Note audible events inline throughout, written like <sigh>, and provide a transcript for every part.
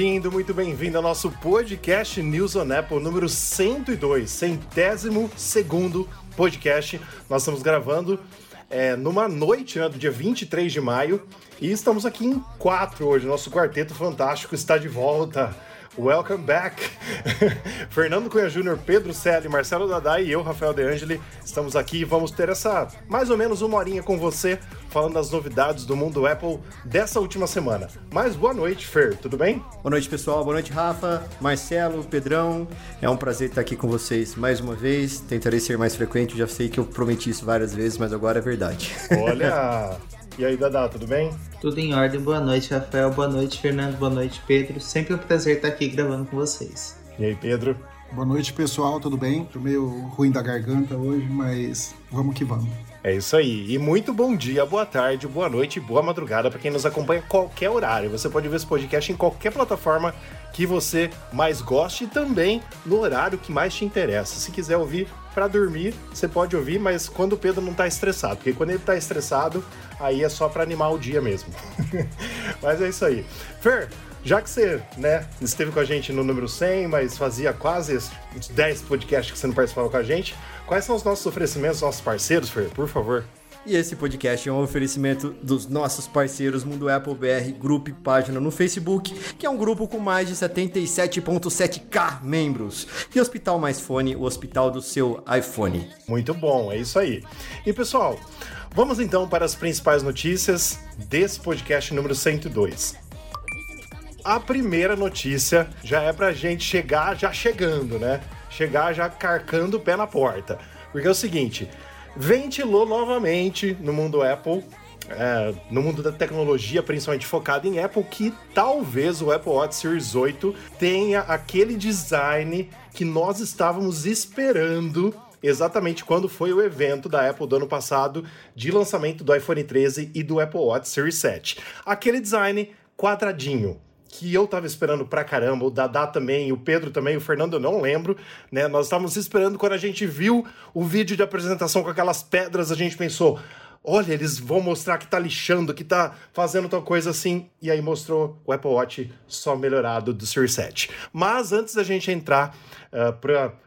Bem-vindo, muito bem-vindo ao nosso podcast News on Apple número 102, centésimo segundo podcast. Nós estamos gravando é, numa noite né, do dia 23 de maio e estamos aqui em quatro hoje. Nosso quarteto fantástico está de volta. Welcome back! <laughs> Fernando Cunha Júnior, Pedro Selle, Marcelo Dadai e eu, Rafael De Angeli, estamos aqui e vamos ter essa mais ou menos uma horinha com você falando das novidades do mundo Apple dessa última semana. Mas boa noite, Fer, tudo bem? Boa noite, pessoal. Boa noite, Rafa, Marcelo, Pedrão. É um prazer estar aqui com vocês mais uma vez. Tentarei ser mais frequente, já sei que eu prometi isso várias vezes, mas agora é verdade. Olha! <laughs> E aí, Dadá, tudo bem? Tudo em ordem. Boa noite, Rafael. Boa noite, Fernando. Boa noite, Pedro. Sempre um prazer estar aqui gravando com vocês. E aí, Pedro? Boa noite, pessoal. Tudo bem? Tô meio ruim da garganta hoje, mas vamos que vamos. É isso aí. E muito bom dia, boa tarde, boa noite e boa madrugada para quem nos acompanha a qualquer horário. Você pode ver esse podcast em qualquer plataforma que você mais goste e também no horário que mais te interessa. Se quiser ouvir para dormir, você pode ouvir, mas quando o Pedro não tá estressado, porque quando ele tá estressado, aí é só para animar o dia mesmo. <laughs> mas é isso aí. Fer, já que você, né, esteve com a gente no número 100, mas fazia quase uns 10 podcasts que você não participava com a gente, quais são os nossos oferecimentos, nossos parceiros, Fer, por favor? E esse podcast é um oferecimento dos nossos parceiros Mundo Apple BR, grupo e página no Facebook, que é um grupo com mais de 77.7k membros. E Hospital Mais Fone, o hospital do seu iPhone. Muito bom, é isso aí. E pessoal, vamos então para as principais notícias desse podcast número 102. A primeira notícia já é pra gente chegar já chegando, né? Chegar já carcando o pé na porta. Porque é o seguinte, ventilou novamente no mundo Apple, é, no mundo da tecnologia, principalmente focado em Apple, que talvez o Apple Watch Series 8 tenha aquele design que nós estávamos esperando exatamente quando foi o evento da Apple do ano passado de lançamento do iPhone 13 e do Apple Watch Series 7. Aquele design quadradinho, que eu tava esperando pra caramba, o Dadá também, o Pedro também, o Fernando eu não lembro, né? Nós estávamos esperando quando a gente viu o vídeo de apresentação com aquelas pedras, a gente pensou, olha, eles vão mostrar que tá lixando, que tá fazendo tal coisa assim, e aí mostrou o Apple Watch só melhorado do Series 7. Mas antes da gente entrar uh,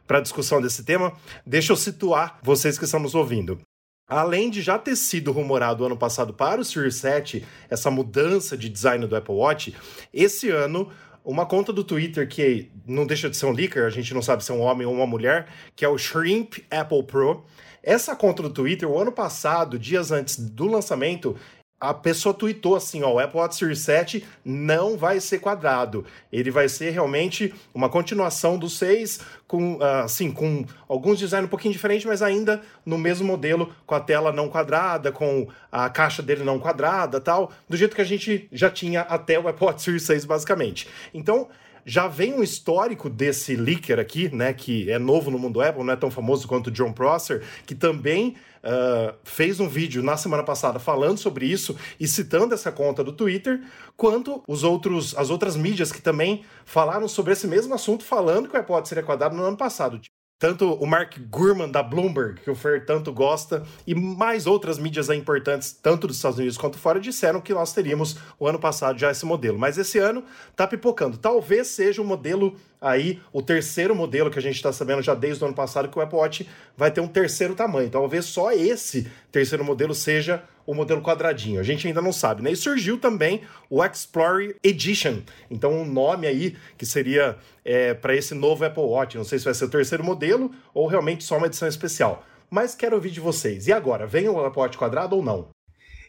para a discussão desse tema, deixa eu situar vocês que estão nos ouvindo. Além de já ter sido rumorado ano passado para o Series 7 essa mudança de design do Apple Watch, esse ano uma conta do Twitter que não deixa de ser um leaker, a gente não sabe se é um homem ou uma mulher, que é o Shrimp Apple Pro. Essa conta do Twitter, o ano passado, dias antes do lançamento, a pessoa tweetou assim, ó, o Apple Watch Series 7 não vai ser quadrado. Ele vai ser realmente uma continuação do 6 com, assim, com alguns designs um pouquinho diferentes, mas ainda no mesmo modelo, com a tela não quadrada, com a caixa dele não quadrada, tal, do jeito que a gente já tinha até o Apple Watch Series 6 basicamente. Então, já vem um histórico desse leaker aqui, né, que é novo no mundo Apple, não é tão famoso quanto o John Prosser, que também uh, fez um vídeo na semana passada falando sobre isso e citando essa conta do Twitter, quanto os outros, as outras mídias que também falaram sobre esse mesmo assunto, falando que o iPod seria quadrado no ano passado tanto o Mark Gurman da Bloomberg, que o Fer tanto gosta, e mais outras mídias importantes, tanto dos Estados Unidos quanto fora, disseram que nós teríamos o ano passado já esse modelo. Mas esse ano tá pipocando. Talvez seja o modelo aí, o terceiro modelo que a gente está sabendo já desde o ano passado, que o Apple Watch vai ter um terceiro tamanho. Talvez só esse terceiro modelo seja o modelo quadradinho. A gente ainda não sabe, né? E surgiu também o Explorer Edition. Então, um nome aí que seria é, para esse novo Apple Watch. Não sei se vai ser o terceiro modelo ou realmente só uma edição especial. Mas quero ouvir de vocês. E agora, vem o Apple Watch quadrado ou não?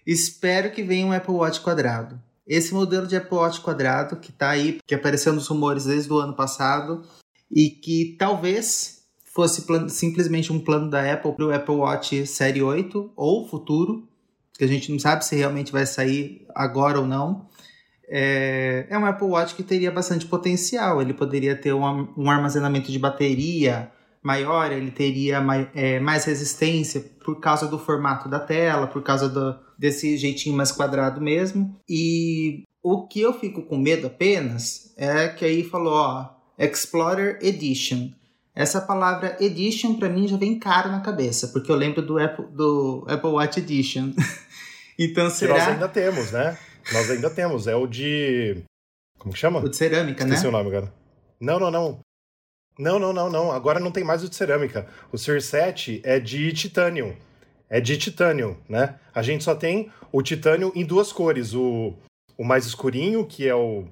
Espero que venha um Apple Watch quadrado. Esse modelo de Apple Watch quadrado que está aí, que apareceu nos rumores desde o ano passado e que talvez fosse simplesmente um plano da Apple para o Apple Watch Série 8 ou futuro, que a gente não sabe se realmente vai sair agora ou não. É, é um Apple Watch que teria bastante potencial. Ele poderia ter um, um armazenamento de bateria maior, ele teria mais, é, mais resistência por causa do formato da tela, por causa do, desse jeitinho mais quadrado mesmo. E o que eu fico com medo apenas é que aí falou, ó, Explorer Edition. Essa palavra Edition para mim já vem caro na cabeça, porque eu lembro do Apple, do Apple Watch Edition. <laughs> então será? Que nós ainda temos, né? Nós ainda temos. É o de Como que chama? O de cerâmica, Esqueci né? o nome agora. Não, não, não. Não, não, não, não. Agora não tem mais o de cerâmica. O Series 7 é de titânio. É de titânio, né? A gente só tem o titânio em duas cores. O, o mais escurinho, que é o.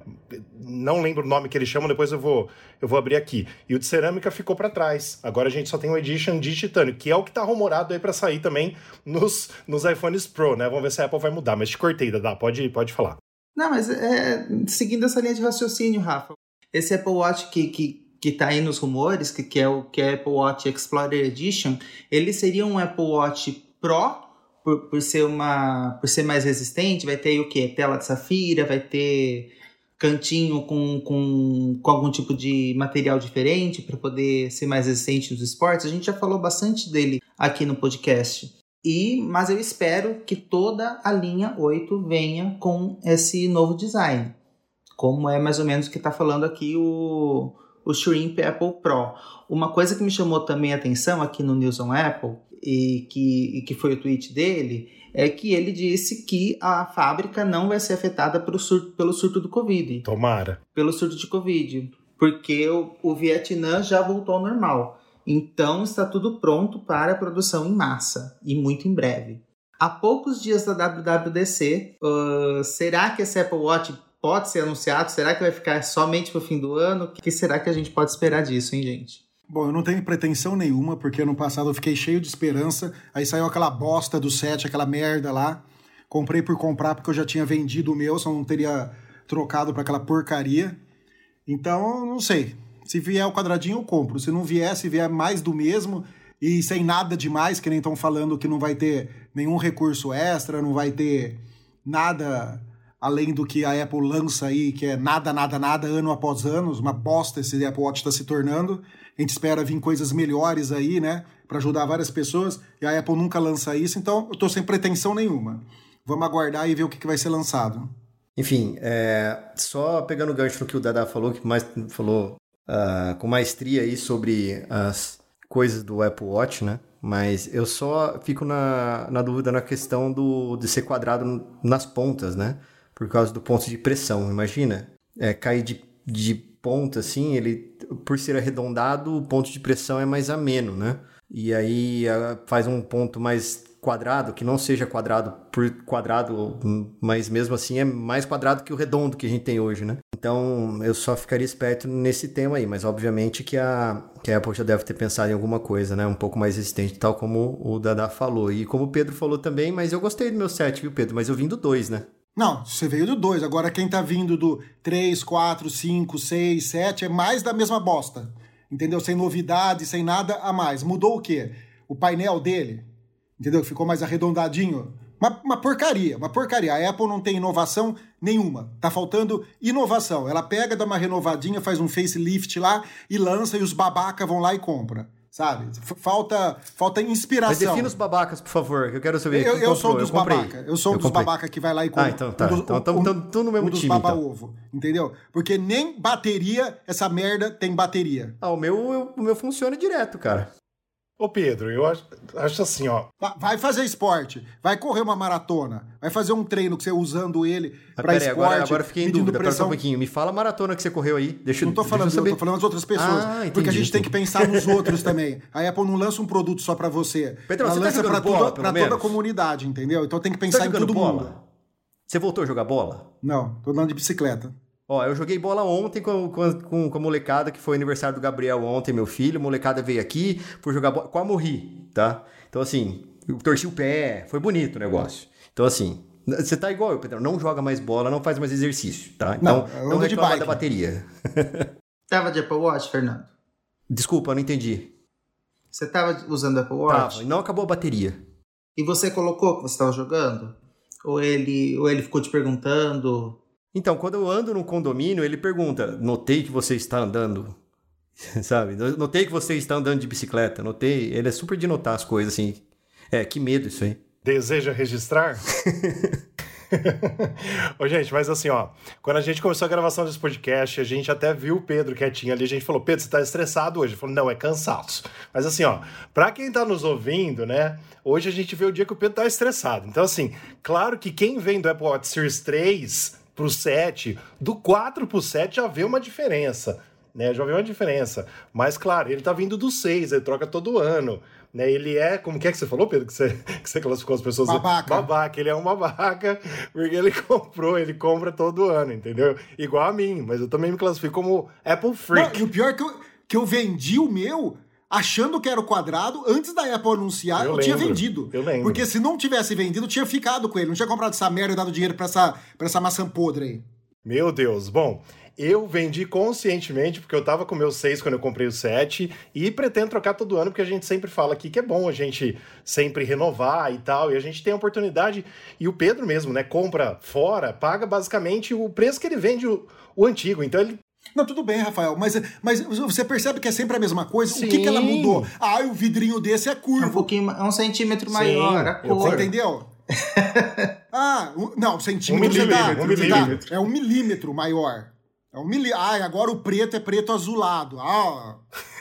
Não lembro o nome que eles chamam, depois eu vou, eu vou abrir aqui. E o de cerâmica ficou para trás. Agora a gente só tem o Edition de titânio, que é o que tá rumorado aí para sair também nos, nos iPhones Pro, né? Vamos ver se a Apple vai mudar. Mas te cortei, Dada. Pode, pode falar. Não, mas é, seguindo essa linha de raciocínio, Rafa, esse Apple Watch que, que, que tá aí nos rumores, que, que, é o que é Apple Watch Explorer Edition, ele seria um Apple Watch Pro, por, por, ser, uma, por ser mais resistente, vai ter o quê? Tela de safira, vai ter cantinho com, com, com algum tipo de material diferente para poder ser mais resistente nos esportes. A gente já falou bastante dele aqui no podcast. E, mas eu espero que toda a linha 8 venha com esse novo design. Como é mais ou menos o que está falando aqui o, o Shrimp Apple Pro. Uma coisa que me chamou também a atenção aqui no News on Apple, e que, e que foi o tweet dele, é que ele disse que a fábrica não vai ser afetada pelo surto, pelo surto do Covid. Tomara. Pelo surto de Covid. Porque o, o Vietnã já voltou ao normal. Então está tudo pronto para a produção em massa e muito em breve. Há poucos dias da WWDC, uh, será que esse Apple Watch pode ser anunciado? Será que vai ficar somente para o fim do ano? O que será que a gente pode esperar disso, hein, gente? Bom, eu não tenho pretensão nenhuma, porque ano passado eu fiquei cheio de esperança. Aí saiu aquela bosta do set, aquela merda lá. Comprei por comprar porque eu já tinha vendido o meu, só não teria trocado para aquela porcaria. Então, não sei. Se vier o quadradinho, eu compro. Se não vier, se vier mais do mesmo e sem nada demais, que nem estão falando que não vai ter nenhum recurso extra, não vai ter nada além do que a Apple lança aí, que é nada, nada, nada, ano após ano, uma bosta esse Apple Watch está se tornando. A gente espera vir coisas melhores aí, né, para ajudar várias pessoas, e a Apple nunca lança isso, então eu tô sem pretensão nenhuma. Vamos aguardar e ver o que, que vai ser lançado. Enfim, é, só pegando o gancho no que o Dada falou, que mais falou uh, com maestria aí sobre as coisas do Apple Watch, né? Mas eu só fico na, na dúvida na questão do, de ser quadrado nas pontas, né? Por causa do ponto de pressão. Imagina, é, cair de, de ponta assim, ele, por ser arredondado, o ponto de pressão é mais ameno, né? E aí faz um ponto mais quadrado, que não seja quadrado por quadrado, mas mesmo assim é mais quadrado que o redondo que a gente tem hoje, né? Então eu só ficaria esperto nesse tema aí, mas obviamente que a, que a Apple já deve ter pensado em alguma coisa, né? Um pouco mais resistente, tal como o Dada falou. E como o Pedro falou também, mas eu gostei do meu set, viu, Pedro? Mas eu vim do 2, né? Não, você veio do 2. Agora quem tá vindo do 3, 4, 5, 6, 7 é mais da mesma bosta. Entendeu? Sem novidade, sem nada a mais. Mudou o quê? O painel dele, entendeu? Ficou mais arredondadinho. Uma, uma, porcaria, uma porcaria. A Apple não tem inovação nenhuma. Tá faltando inovação. Ela pega, dá uma renovadinha, faz um facelift lá e lança e os babaca vão lá e compra. Sabe? Falta, falta inspiração. Mas defina os babacas, por favor, que eu quero saber. Eu, eu sou dos babaca. Eu sou eu dos babaca que vai lá e compra. Ah, então tá. Um dos, então estamos um, no mesmo um dos time. baba então. ovo, entendeu? Porque nem bateria, essa merda tem bateria. Ah, o meu, eu, o meu funciona direto, cara. Ô Pedro, eu acho, acho assim, ó. Vai fazer esporte, vai correr uma maratona, vai fazer um treino que você usando ele Ah, aí, esporte. agora, agora fiquei em dúvida, pera só pressão. um pouquinho. Me fala a maratona que você correu aí. Deixa, Não tô deixa falando, eu eu saber. tô falando das outras pessoas. Ah, porque a entendi, gente tem que entendi. pensar nos <laughs> outros também. A Apple não lança um produto só pra você. Pedrão, Ela você tá lança jogando pra, bola, tudo, pelo pra toda a comunidade, entendeu? Então tem que Você pensar tá em jogando todo bola? mundo. Você voltou a jogar bola? Não, tô andando de bicicleta. Ó, eu joguei bola ontem com, com, com, com a molecada, que foi aniversário do Gabriel ontem, meu filho. A molecada veio aqui, fui jogar bola. Quase morri, tá? Então, assim, eu torci o pé, foi bonito o negócio. Então, assim, você tá igual eu, Pedro. Não joga mais bola, não faz mais exercício, tá? Então, Não, não, reclama bike. da bateria. <laughs> Tava de Apple Watch, Fernando? Desculpa, eu não entendi. Você tava usando Apple Watch? Tava, e não acabou a bateria. E você colocou que você estava jogando? Ou ele, ou ele ficou te perguntando? Então, quando eu ando num condomínio, ele pergunta: Notei que você está andando. <laughs> Sabe? Notei que você está andando de bicicleta. Notei. Ele é super de notar as coisas, assim. É, que medo isso aí. Deseja registrar? <laughs> Ô, gente, mas assim, ó, quando a gente começou a gravação desse podcast, a gente até viu o Pedro quietinho ali, a gente falou, Pedro, você tá estressado hoje? Ele falou, não, é cansaço. Mas assim, ó, pra quem tá nos ouvindo, né, hoje a gente vê o dia que o Pedro tá estressado. Então, assim, claro que quem vem do Apple Watch Series 3 pro 7, do 4 pro 7 já vê uma diferença. Né, já vê uma diferença. Mas, claro, ele tá vindo do 6, ele troca todo ano. Né, ele é, como que é que você falou, Pedro, que você, <laughs> que você classificou as pessoas? Babaca. Babaca, ele é uma babaca, <laughs> porque ele comprou, ele compra todo ano, entendeu? Igual a mim, mas eu também me classifico como Apple Freak. Não, e o pior é que eu, que eu vendi o meu achando que era o quadrado, antes da Apple anunciar, eu, eu tinha vendido. Eu lembro. Porque se não tivesse vendido, eu tinha ficado com ele. Não tinha comprado essa merda e dado dinheiro pra essa, pra essa maçã podre aí. Meu Deus. Bom, eu vendi conscientemente, porque eu tava com o meu 6 quando eu comprei o 7, e pretendo trocar todo ano, porque a gente sempre fala aqui que é bom a gente sempre renovar e tal, e a gente tem a oportunidade, e o Pedro mesmo, né, compra fora, paga basicamente o preço que ele vende o, o antigo, então ele não, tudo bem, Rafael, mas, mas você percebe que é sempre a mesma coisa? Sim. O que, que ela mudou? Ah, o vidrinho desse é curvo. É um pouquinho, é um centímetro maior, a cor. Você entendeu? <laughs> ah, um, não, centímetro um milímetro, um milímetro. É um milímetro maior. É um milí... Ah, agora o preto é preto azulado. Ah.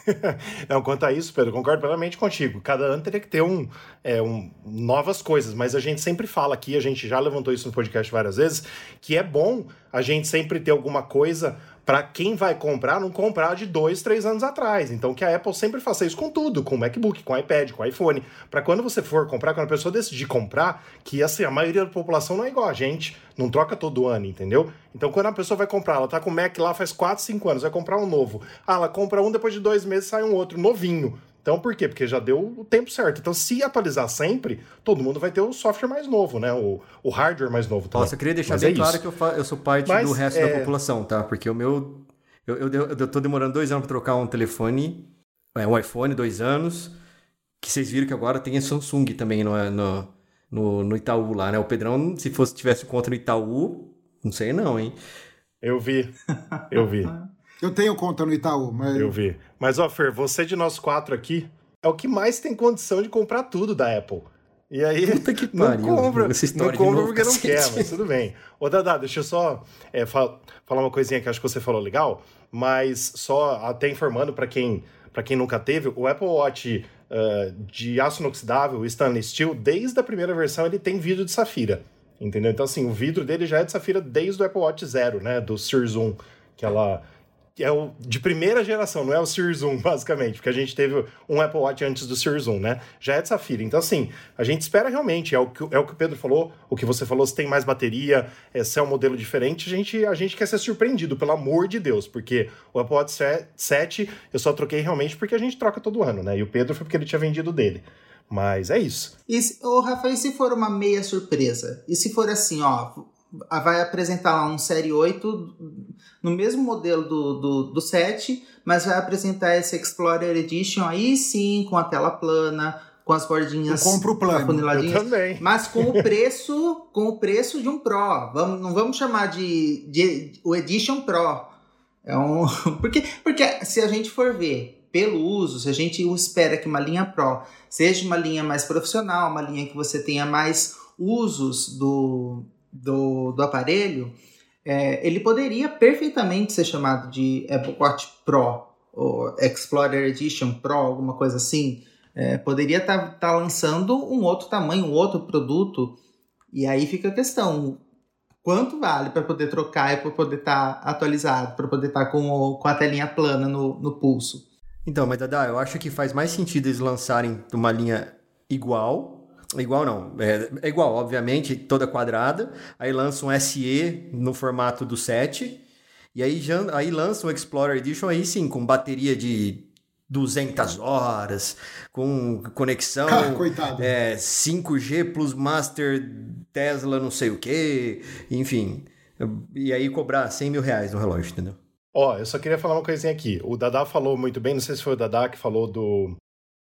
<laughs> Não, quanto a isso, Pedro, concordo plenamente contigo. Cada ano teria que ter um, é, um, novas coisas, mas a gente sempre fala aqui, a gente já levantou isso no podcast várias vezes, que é bom a gente sempre ter alguma coisa para quem vai comprar não comprar de dois, três anos atrás. Então que a Apple sempre faça isso com tudo, com o MacBook, com o iPad, com o iPhone, para quando você for comprar, quando a pessoa decidir comprar, que assim, a maioria da população não é igual a gente, não troca todo ano, entendeu? Então quando a pessoa vai comprar, ela tá com o Mac lá faz 4, 5 anos, vai comprar um novo. Ah, ela compra um, depois de dois meses sai um outro, novinho. Então, por quê? Porque já deu o tempo certo. Então, se atualizar sempre, todo mundo vai ter o software mais novo, né? O, o hardware mais novo também. Nossa, eu queria deixar Mas bem é claro que eu, eu sou parte Mas, do resto é... da população, tá? Porque o meu. Eu, eu, eu tô demorando dois anos para trocar um telefone, é, um iPhone, dois anos. Que vocês viram que agora tem a Samsung também no, no, no, no Itaú lá, né? O Pedrão, se fosse tivesse conta no Itaú, não sei não, hein? Eu vi. Eu vi. Eu tenho conta no Itaú, mas. Eu vi. Mas, ó, Fer, você de nós quatro aqui é o que mais tem condição de comprar tudo da Apple. E aí, Puta que não pariu, compra, não compra porque não <laughs> quer, mas <laughs> tudo bem. Ô, Dada, deixa eu só é, fal falar uma coisinha que acho que você falou legal, mas só até informando para quem, quem nunca teve, o Apple Watch uh, de aço inoxidável, Stanley Steel, desde a primeira versão ele tem vidro de safira, entendeu? Então, assim, o vidro dele já é de safira desde o Apple Watch Zero, né, do Series 1, que ela é o de primeira geração, não é o Series 1, <laughs> basicamente, porque a gente teve um Apple Watch antes do Series 1, né? Já é de Safira. Então, assim, a gente espera realmente, é o que, é o, que o Pedro falou, o que você falou, se tem mais bateria, é, se é um modelo diferente, a gente, a gente quer ser surpreendido, pelo amor de Deus, porque o Apple Watch 7 eu só troquei realmente porque a gente troca todo ano, né? E o Pedro foi porque ele tinha vendido dele. Mas é isso. E, ô, Rafael, e se for uma meia surpresa? E se for assim, ó, vai apresentar lá um Série 8 no mesmo modelo do, do, do 7, mas vai apresentar esse Explorer Edition aí sim, com a tela plana, com as bordinhas eu compro o plano. Eu também. Mas com o preço, com o preço de um Pro. Vamos, não vamos chamar de, de o Edition Pro. É um, <laughs> porque, porque se a gente for ver pelo uso, se a gente espera que uma linha Pro seja uma linha mais profissional, uma linha que você tenha mais usos do, do, do aparelho, é, ele poderia perfeitamente ser chamado de Apple Watch Pro, ou Explorer Edition Pro, alguma coisa assim. É, poderia estar tá, tá lançando um outro tamanho, um outro produto. E aí fica a questão: quanto vale para poder trocar e para poder estar tá atualizado, para poder estar tá com, com a telinha plana no, no pulso? Então, mas Dada, eu acho que faz mais sentido eles lançarem uma linha igual Igual não, é, é, igual, obviamente, toda quadrada. Aí lança um SE no formato do 7. E aí, já, aí lança um Explorer Edition aí sim, com bateria de 200 horas, com conexão ah, é, 5G plus Master Tesla não sei o que, enfim. E aí cobrar 100 mil reais no relógio, entendeu? Ó, eu só queria falar uma coisinha aqui. O Dada falou muito bem, não sei se foi o Dada que falou do,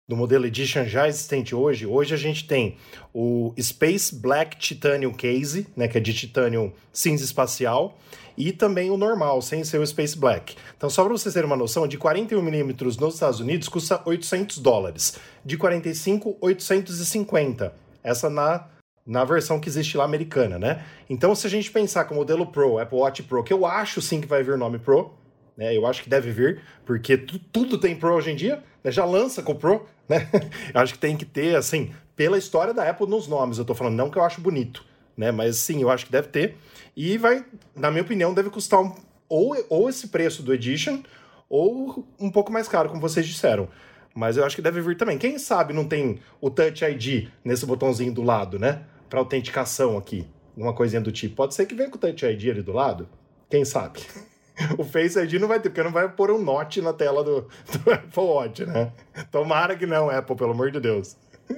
do modelo Edition já existente hoje, hoje a gente tem o Space Black Titanium Case, né, que é de titânio cinza espacial, e também o normal, sem ser o Space Black. Então, só para vocês terem uma noção, de 41mm nos Estados Unidos custa 800 dólares, de 45, 850. Essa na na versão que existe lá americana, né? Então, se a gente pensar que o modelo Pro, Apple Watch Pro, que eu acho sim que vai vir o nome Pro, né? Eu acho que deve vir, porque tudo tem Pro hoje em dia, né? já lança com o Pro, né? <laughs> eu acho que tem que ter, assim, pela história da Apple nos nomes, eu tô falando, não que eu acho bonito, né? Mas sim, eu acho que deve ter. E vai, na minha opinião, deve custar um, ou, ou esse preço do Edition, ou um pouco mais caro, como vocês disseram. Mas eu acho que deve vir também. Quem sabe não tem o Touch ID nesse botãozinho do lado, né? Para autenticação aqui. Uma coisinha do tipo. Pode ser que venha com o Touch ID ali do lado. Quem sabe? <laughs> O Face ID não vai ter, porque não vai pôr um note na tela do, do <laughs> Apple Watch, né? Tomara que não, Apple, pelo amor de Deus. <laughs>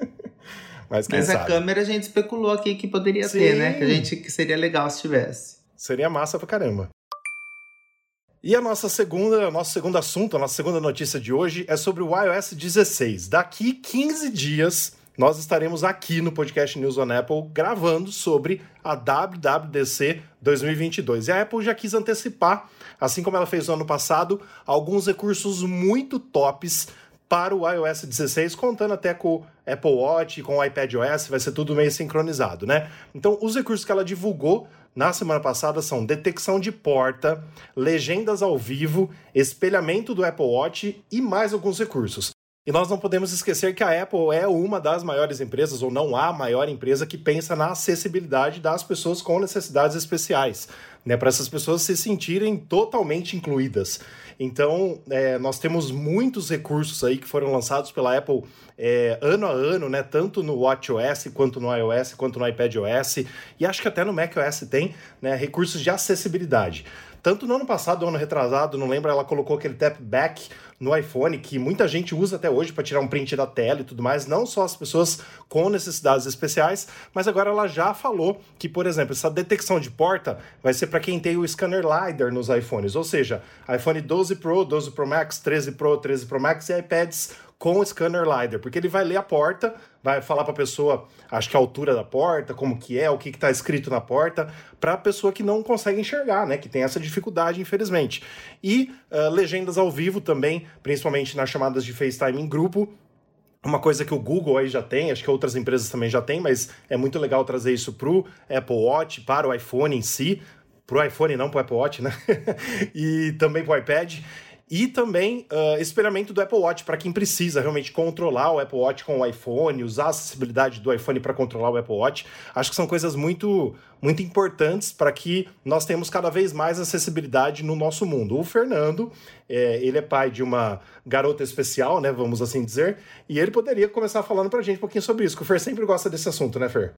Mas, Mas a câmera a gente especulou aqui que poderia Sim. ter, né? Que a gente que seria legal se tivesse. Seria massa pra caramba. E a nossa segunda, nosso segundo assunto, a nossa segunda notícia de hoje é sobre o iOS 16. Daqui 15 dias, nós estaremos aqui no podcast News on Apple gravando sobre a WWDC 2022. E a Apple já quis antecipar, assim como ela fez no ano passado, alguns recursos muito tops para o iOS 16, contando até com o Apple Watch, com o iPadOS, vai ser tudo meio sincronizado, né? Então, os recursos que ela divulgou na semana passada são detecção de porta, legendas ao vivo, espelhamento do Apple Watch e mais alguns recursos. E nós não podemos esquecer que a Apple é uma das maiores empresas, ou não a maior empresa, que pensa na acessibilidade das pessoas com necessidades especiais, né? Para essas pessoas se sentirem totalmente incluídas. Então, é, nós temos muitos recursos aí que foram lançados pela Apple é, ano a ano, né? Tanto no WatchOS, quanto no iOS, quanto no iPadOS, e acho que até no macOS tem, né? Recursos de acessibilidade. Tanto no ano passado, no ano retrasado, não lembro, ela colocou aquele tap back no iPhone, que muita gente usa até hoje para tirar um print da tela e tudo mais, não só as pessoas com necessidades especiais, mas agora ela já falou que, por exemplo, essa detecção de porta vai ser para quem tem o scanner LiDAR nos iPhones, ou seja, iPhone 12 Pro, 12 Pro Max, 13 Pro, 13 Pro Max e iPads com o scanner LiDAR, porque ele vai ler a porta, vai falar para a pessoa, acho que a altura da porta, como que é, o que está escrito na porta, para a pessoa que não consegue enxergar, né, que tem essa dificuldade, infelizmente. E uh, legendas ao vivo também, principalmente nas chamadas de FaceTime em grupo, uma coisa que o Google aí já tem, acho que outras empresas também já têm, mas é muito legal trazer isso para o Apple Watch, para o iPhone em si, para o iPhone não para o Apple Watch, né? <laughs> e também para o iPad. E também uh, do Apple Watch para quem precisa realmente controlar o Apple Watch com o iPhone, usar a acessibilidade do iPhone para controlar o Apple Watch. Acho que são coisas muito, muito importantes para que nós tenhamos cada vez mais acessibilidade no nosso mundo. O Fernando, é, ele é pai de uma garota especial, né, vamos assim dizer, e ele poderia começar falando para a gente um pouquinho sobre isso, que o Fer sempre gosta desse assunto, né, Fer?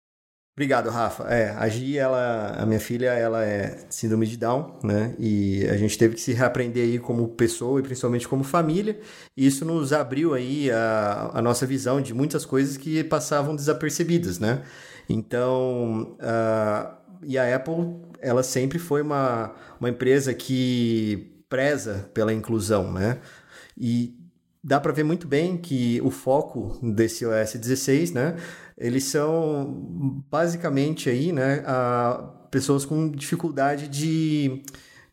Obrigado, Rafa. É, a Gi, ela, a minha filha, ela é síndrome de Down, né? E a gente teve que se reaprender aí como pessoa e principalmente como família. E isso nos abriu aí a, a nossa visão de muitas coisas que passavam desapercebidas, né? Então, uh, e a Apple, ela sempre foi uma, uma empresa que preza pela inclusão, né? E dá para ver muito bem que o foco desse OS 16, né? Eles são basicamente aí, né, a pessoas com dificuldade de,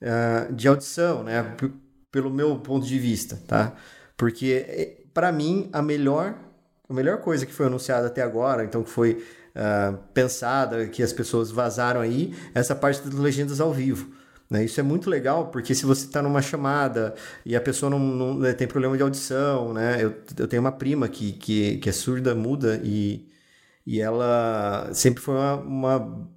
uh, de audição, né? Pelo meu ponto de vista, tá? Porque para mim a melhor a melhor coisa que foi anunciada até agora, então que foi uh, pensada, que as pessoas vazaram aí, é essa parte das legendas ao vivo. Né? Isso é muito legal, porque se você está numa chamada e a pessoa não, não, né, tem problema de audição, né? Eu, eu tenho uma prima que, que, que é surda, muda, e, e ela sempre foi uma, uma,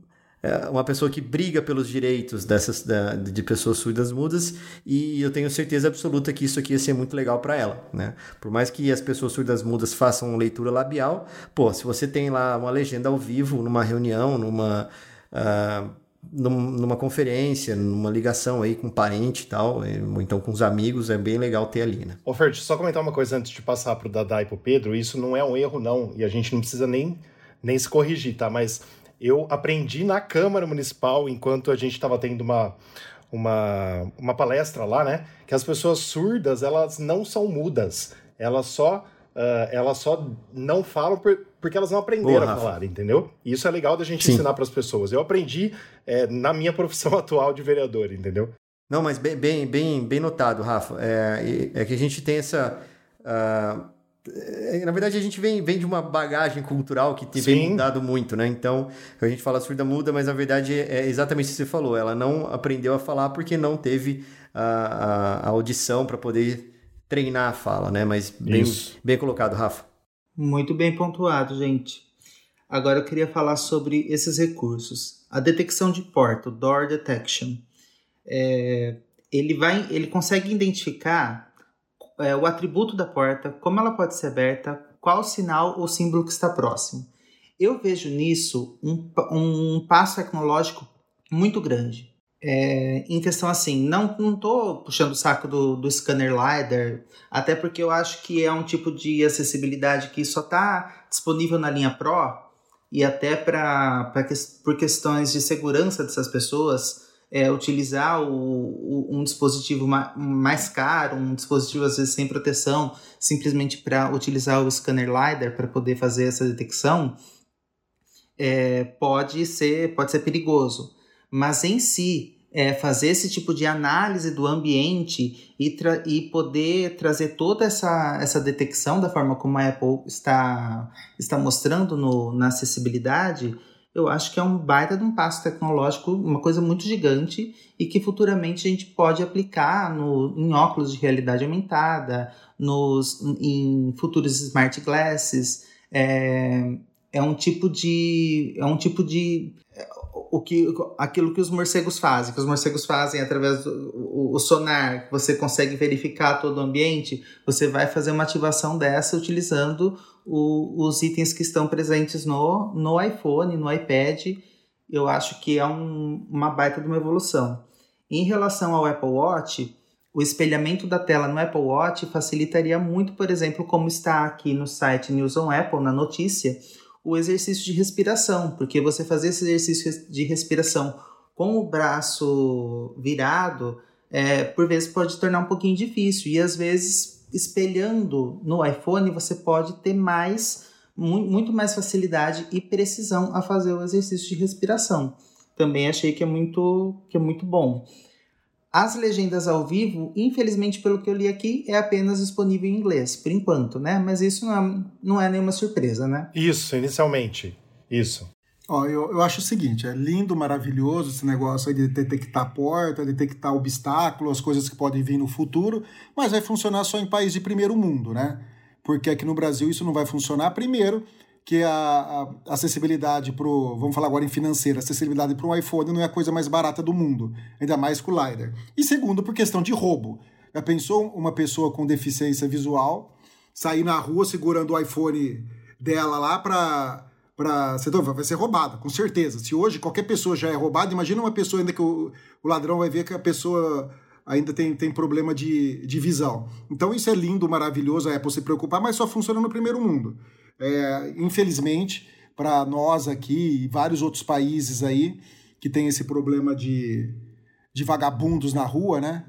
uma pessoa que briga pelos direitos dessas, da, de pessoas surdas mudas, e eu tenho certeza absoluta que isso aqui ia ser muito legal para ela, né? Por mais que as pessoas surdas mudas façam leitura labial, pô, se você tem lá uma legenda ao vivo, numa reunião, numa... Uh, numa conferência, numa ligação aí com um parente e tal, ou então com os amigos, é bem legal ter ali, né? Ô, Fer, só comentar uma coisa antes de passar pro Dadá e pro Pedro, isso não é um erro, não, e a gente não precisa nem, nem se corrigir, tá? Mas eu aprendi na Câmara Municipal, enquanto a gente estava tendo uma, uma, uma palestra lá, né? Que as pessoas surdas, elas não são mudas, elas só Uh, elas só não falam por, porque elas não aprenderam Boa, a falar, entendeu? E isso é legal da gente Sim. ensinar para as pessoas. Eu aprendi é, na minha <laughs> profissão atual de vereador, entendeu? Não, mas bem, bem, bem, bem notado, Rafa. É, é que a gente tem essa. Uh, na verdade, a gente vem, vem de uma bagagem cultural que tem mudado muito, né? Então, a gente fala surda muda, mas na verdade é exatamente o que você falou. Ela não aprendeu a falar porque não teve a, a, a audição para poder treinar a fala, né? Mas bem, bem colocado, Rafa. Muito bem pontuado, gente. Agora eu queria falar sobre esses recursos. A detecção de porta, o door detection. É, ele vai, ele consegue identificar é, o atributo da porta, como ela pode ser aberta, qual sinal ou símbolo que está próximo. Eu vejo nisso um, um passo tecnológico muito grande. É, em questão assim, não, não puxando o saco do, do scanner LiDAR, até porque eu acho que é um tipo de acessibilidade que só está disponível na linha Pro e até pra, pra, por questões de segurança dessas pessoas, é, utilizar o, o, um dispositivo ma, mais caro, um dispositivo às vezes sem proteção, simplesmente para utilizar o scanner LiDAR para poder fazer essa detecção, é, pode, ser, pode ser perigoso. Mas em si, é, fazer esse tipo de análise do ambiente e, e poder trazer toda essa, essa detecção da forma como a Apple está, está mostrando no, na acessibilidade, eu acho que é um baita de um passo tecnológico, uma coisa muito gigante e que futuramente a gente pode aplicar no, em óculos de realidade aumentada, nos, em futuros smart glasses. É, é um tipo de é um tipo de o que aquilo que os morcegos fazem, que os morcegos fazem através do o, o sonar, você consegue verificar todo o ambiente, você vai fazer uma ativação dessa utilizando o, os itens que estão presentes no, no iPhone, no iPad. Eu acho que é um, uma baita de uma evolução. Em relação ao Apple Watch, o espelhamento da tela no Apple Watch facilitaria muito, por exemplo, como está aqui no site News on Apple, na notícia, o exercício de respiração, porque você fazer esse exercício de respiração com o braço virado, é, por vezes pode tornar um pouquinho difícil. E às vezes, espelhando no iPhone, você pode ter mais, muito mais facilidade e precisão a fazer o exercício de respiração. Também achei que é muito, que é muito bom. As legendas ao vivo, infelizmente, pelo que eu li aqui, é apenas disponível em inglês, por enquanto, né? Mas isso não é, não é nenhuma surpresa, né? Isso, inicialmente. Isso. Ó, eu, eu acho o seguinte, é lindo, maravilhoso esse negócio aí de detectar porta, detectar obstáculos, as coisas que podem vir no futuro, mas vai funcionar só em países de primeiro mundo, né? Porque aqui no Brasil isso não vai funcionar, primeiro, que a, a acessibilidade para vamos falar agora em financeira, acessibilidade para um iPhone não é a coisa mais barata do mundo, ainda mais com o LiDAR. E segundo, por questão de roubo. Já pensou uma pessoa com deficiência visual sair na rua segurando o iPhone dela lá para para vai ser roubada, com certeza. Se hoje qualquer pessoa já é roubada, imagina uma pessoa ainda que o, o ladrão vai ver que a pessoa ainda tem, tem problema de, de visão. Então isso é lindo, maravilhoso, a Apple se preocupar, mas só funciona no primeiro mundo. É, infelizmente, para nós aqui e vários outros países aí que tem esse problema de, de vagabundos na rua, né?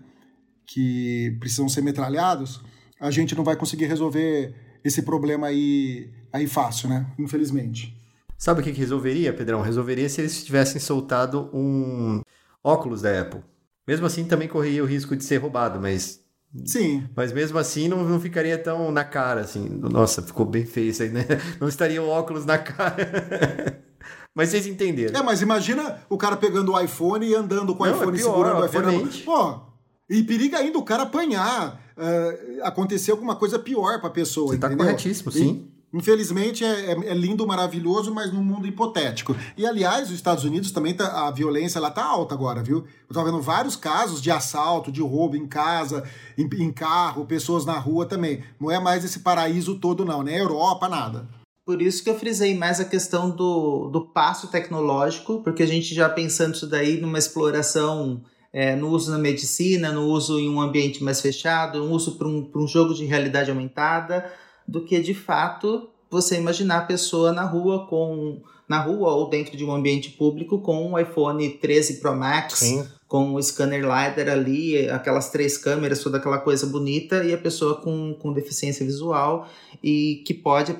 Que precisam ser metralhados, a gente não vai conseguir resolver esse problema aí, aí fácil, né? Infelizmente. Sabe o que resolveria, Pedrão? Resolveria se eles tivessem soltado um óculos da Apple. Mesmo assim, também correria o risco de ser roubado, mas Sim. Mas mesmo assim não, não ficaria tão na cara, assim. Nossa, ficou bem feio isso aí, né? <laughs> Não estaria o óculos na cara. <laughs> mas vocês entenderam. É, mas imagina o cara pegando o iPhone e andando com o não, é iPhone é pior, segurando o iPhone. Pô, e periga ainda o cara apanhar. Uh, acontecer alguma coisa pior pra pessoa. Você tá entendeu? corretíssimo, sim. Infelizmente é, é, é, lindo, maravilhoso, mas num mundo hipotético. E aliás, os Estados Unidos também tá, a violência lá tá alta agora, viu? Eu vendo vários casos de assalto, de roubo em casa, em, em carro, pessoas na rua também. Não é mais esse paraíso todo, não, nem Europa, nada. Por isso que eu frisei mais a questão do, do passo tecnológico, porque a gente já pensando isso daí numa exploração é, no uso na medicina, no uso em um ambiente mais fechado, no uso para um, um jogo de realidade aumentada do que de fato você imaginar a pessoa na rua com na rua ou dentro de um ambiente público com um iPhone 13 Pro Max, Sim. com o scanner LiDAR ali, aquelas três câmeras, toda aquela coisa bonita, e a pessoa com, com deficiência visual e que pode,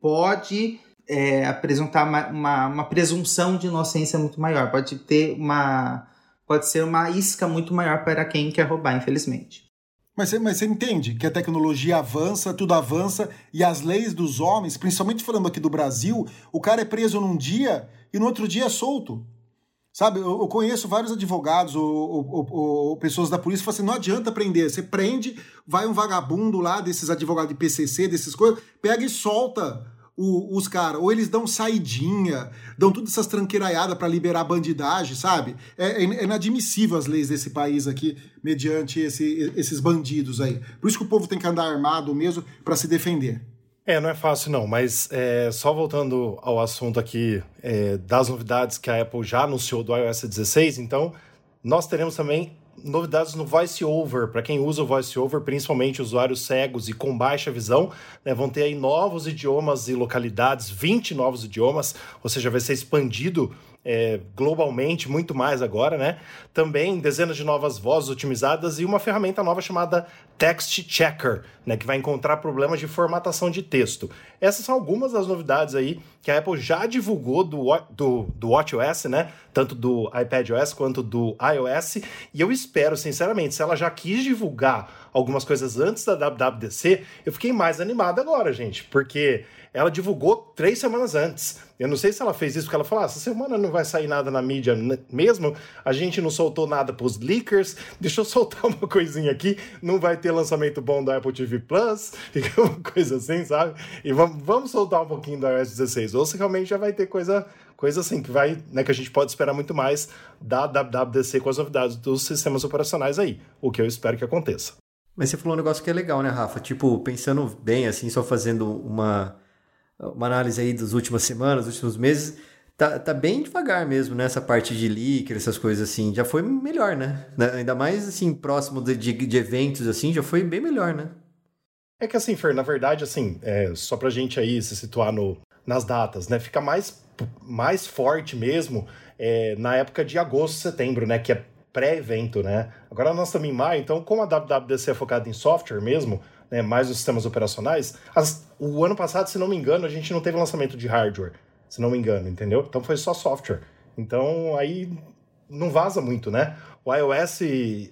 pode é, apresentar uma, uma, uma, presunção de inocência muito maior, pode ter uma. pode ser uma isca muito maior para quem quer roubar, infelizmente. Mas você, mas você entende que a tecnologia avança, tudo avança, e as leis dos homens, principalmente falando aqui do Brasil, o cara é preso num dia e no outro dia é solto. Sabe, eu, eu conheço vários advogados ou, ou, ou, pessoas da polícia que falam assim: não adianta prender, você prende, vai um vagabundo lá, desses advogados de PCC, desses coisas, pega e solta o, os caras, ou eles dão saidinha, dão todas essas tranqueiraiadas para liberar bandidagem, sabe? É, é, é, inadmissível as leis desse país aqui, mediante esse, esses bandidos aí. Por isso que o povo tem que andar armado mesmo para se defender. É, não é fácil não, mas é, só voltando ao assunto aqui é, das novidades que a Apple já anunciou do iOS 16, então nós teremos também novidades no VoiceOver. Para quem usa o VoiceOver, principalmente usuários cegos e com baixa visão, né, vão ter aí novos idiomas e localidades, 20 novos idiomas, ou seja, vai ser expandido é, globalmente, muito mais agora, né? Também dezenas de novas vozes otimizadas e uma ferramenta nova chamada Text Checker, né, que vai encontrar problemas de formatação de texto. Essas são algumas das novidades aí que a Apple já divulgou do, do, do WatchOS, né? Tanto do iPadOS quanto do iOS. E eu espero, sinceramente, se ela já quis divulgar algumas coisas antes da WWDC, eu fiquei mais animado agora, gente, porque ela divulgou três semanas antes. Eu não sei se ela fez isso porque ela falou: ah, essa semana não vai sair nada na mídia mesmo, a gente não soltou nada pros leakers, deixa eu soltar <laughs> uma coisinha aqui, não vai ter lançamento bom da Apple TV Plus, <laughs> uma coisa assim, sabe? E vamos, vamos soltar um pouquinho do iOS 16, ou se realmente já vai ter coisa coisa assim que vai, né, que a gente pode esperar muito mais da WWDC com as novidades dos sistemas operacionais aí, o que eu espero que aconteça. Mas você falou um negócio que é legal, né, Rafa? Tipo, pensando bem, assim, só fazendo uma, uma análise aí das últimas semanas, dos últimos meses, tá, tá bem devagar mesmo, né? Parte de leaker, essas coisas assim. Já foi melhor, né? né? Ainda mais, assim, próximo de, de, de eventos, assim, já foi bem melhor, né? É que assim, Fer, na verdade, assim, é, só pra gente aí se situar no, nas datas, né? Fica mais, mais forte mesmo é, na época de agosto, setembro, né? Que é pré-evento, né? Agora nós estamos em maio, então como a WWDC é focada em software mesmo, né, mais os sistemas operacionais, as, o ano passado, se não me engano, a gente não teve lançamento de hardware, se não me engano, entendeu? Então foi só software. Então aí não vaza muito, né? O iOS,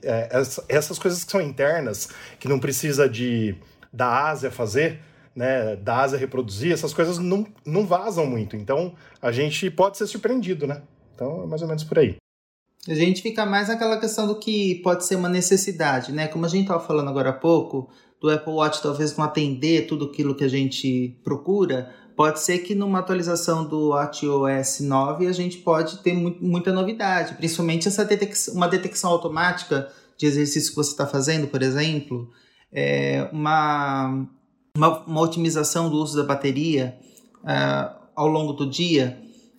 é, essas coisas que são internas, que não precisa de da Ásia fazer, né, da Ásia reproduzir, essas coisas não, não vazam muito. Então a gente pode ser surpreendido, né? Então é mais ou menos por aí. A gente fica mais naquela questão do que pode ser uma necessidade, né? Como a gente estava falando agora há pouco, do Apple Watch talvez não atender tudo aquilo que a gente procura, pode ser que numa atualização do WatchOS 9 a gente pode ter muita novidade, principalmente essa detecção, uma detecção automática de exercício que você está fazendo, por exemplo, é uma, uma, uma, otimização do uso da bateria uh, ao longo do dia.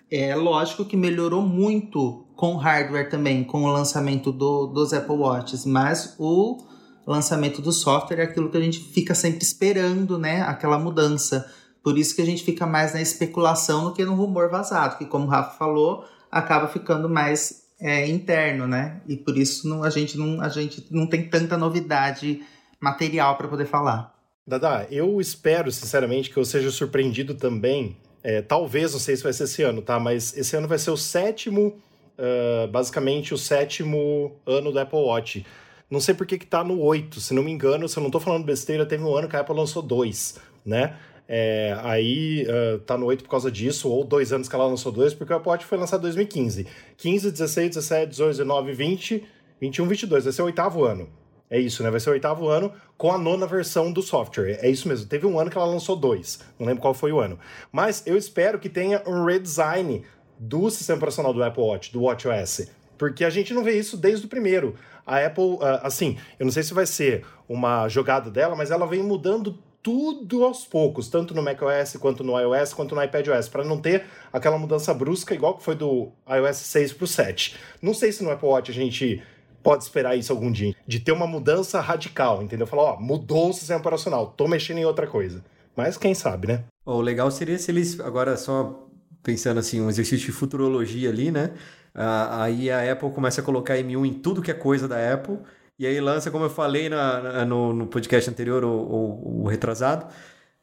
É lógico que melhorou muito com hardware também, com o lançamento do, dos Apple Watches, mas o lançamento do software é aquilo que a gente fica sempre esperando, né? Aquela mudança. Por isso que a gente fica mais na especulação do que no rumor vazado, que como o Rafa falou, acaba ficando mais é, interno, né? E por isso não, a, gente não, a gente não tem tanta novidade material para poder falar. Dada, eu espero sinceramente que eu seja surpreendido também. É, talvez, não sei se vai ser esse ano, tá? Mas esse ano vai ser o sétimo uh, basicamente o sétimo ano do Apple Watch. Não sei por que, tá no 8, se não me engano, se eu não tô falando besteira, teve um ano que a Apple lançou dois, né? É, aí uh, tá no 8 por causa disso, ou dois anos que ela lançou dois, porque o Apple Watch foi lançado em 2015. 15, 16, 17, 18, 19, 20, 21, 22. Vai ser o oitavo ano. É isso, né? Vai ser o oitavo ano com a nona versão do software. É isso mesmo. Teve um ano que ela lançou dois. Não lembro qual foi o ano. Mas eu espero que tenha um redesign do sistema operacional do Apple Watch, do WatchOS. Porque a gente não vê isso desde o primeiro. A Apple, ah, assim, eu não sei se vai ser uma jogada dela, mas ela vem mudando tudo aos poucos, tanto no macOS, quanto no iOS, quanto no iPadOS, para não ter aquela mudança brusca igual que foi do iOS 6 para o 7. Não sei se no Apple Watch a gente pode esperar isso algum dia, de ter uma mudança radical, entendeu? Falar, ó, mudou o sistema operacional, tô mexendo em outra coisa. Mas quem sabe, né? O legal seria se eles, agora só pensando assim, um exercício de futurologia ali, né? Ah, aí a Apple começa a colocar M1 em tudo que é coisa da Apple. E aí lança, como eu falei na, na, no, no, podcast anterior, o, o, retrasado,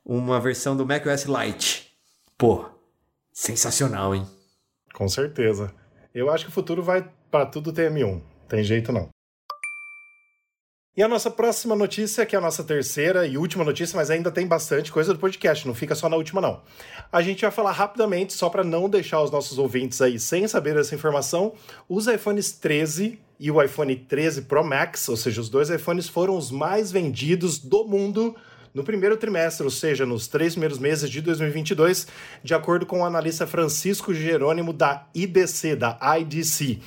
uma versão do macOS Lite. Pô, sensacional, hein? Com certeza. Eu acho que o futuro vai para tudo ter M1. Tem jeito não. E a nossa próxima notícia, que é a nossa terceira e última notícia, mas ainda tem bastante coisa do podcast, não fica só na última não. A gente vai falar rapidamente, só para não deixar os nossos ouvintes aí sem saber essa informação, os iPhones 13 e o iPhone 13 Pro Max, ou seja, os dois iPhones foram os mais vendidos do mundo no primeiro trimestre, ou seja, nos três primeiros meses de 2022, de acordo com o analista Francisco Jerônimo da IDC, da IDC.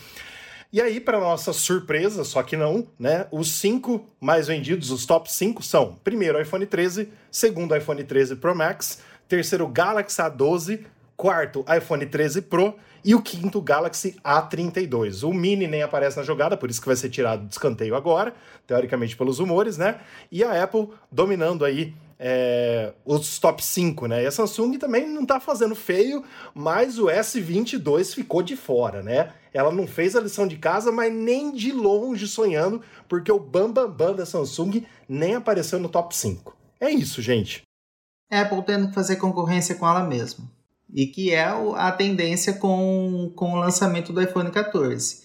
E aí, para nossa surpresa, só que não, né? Os cinco mais vendidos, os top 5 são: primeiro, iPhone 13, segundo, iPhone 13 Pro Max, terceiro, Galaxy A12, quarto, iPhone 13 Pro e o quinto, Galaxy A32. O Mini nem aparece na jogada, por isso que vai ser tirado de escanteio agora, teoricamente pelos rumores, né? E a Apple dominando aí é, os top 5, né? E a Samsung também não tá fazendo feio, mas o S22 ficou de fora, né? Ela não fez a lição de casa, mas nem de longe sonhando, porque o Bambambam Bam Bam da Samsung nem apareceu no top 5. É isso, gente. Apple tendo que fazer concorrência com ela mesma. E que é a tendência com, com o lançamento do iPhone 14.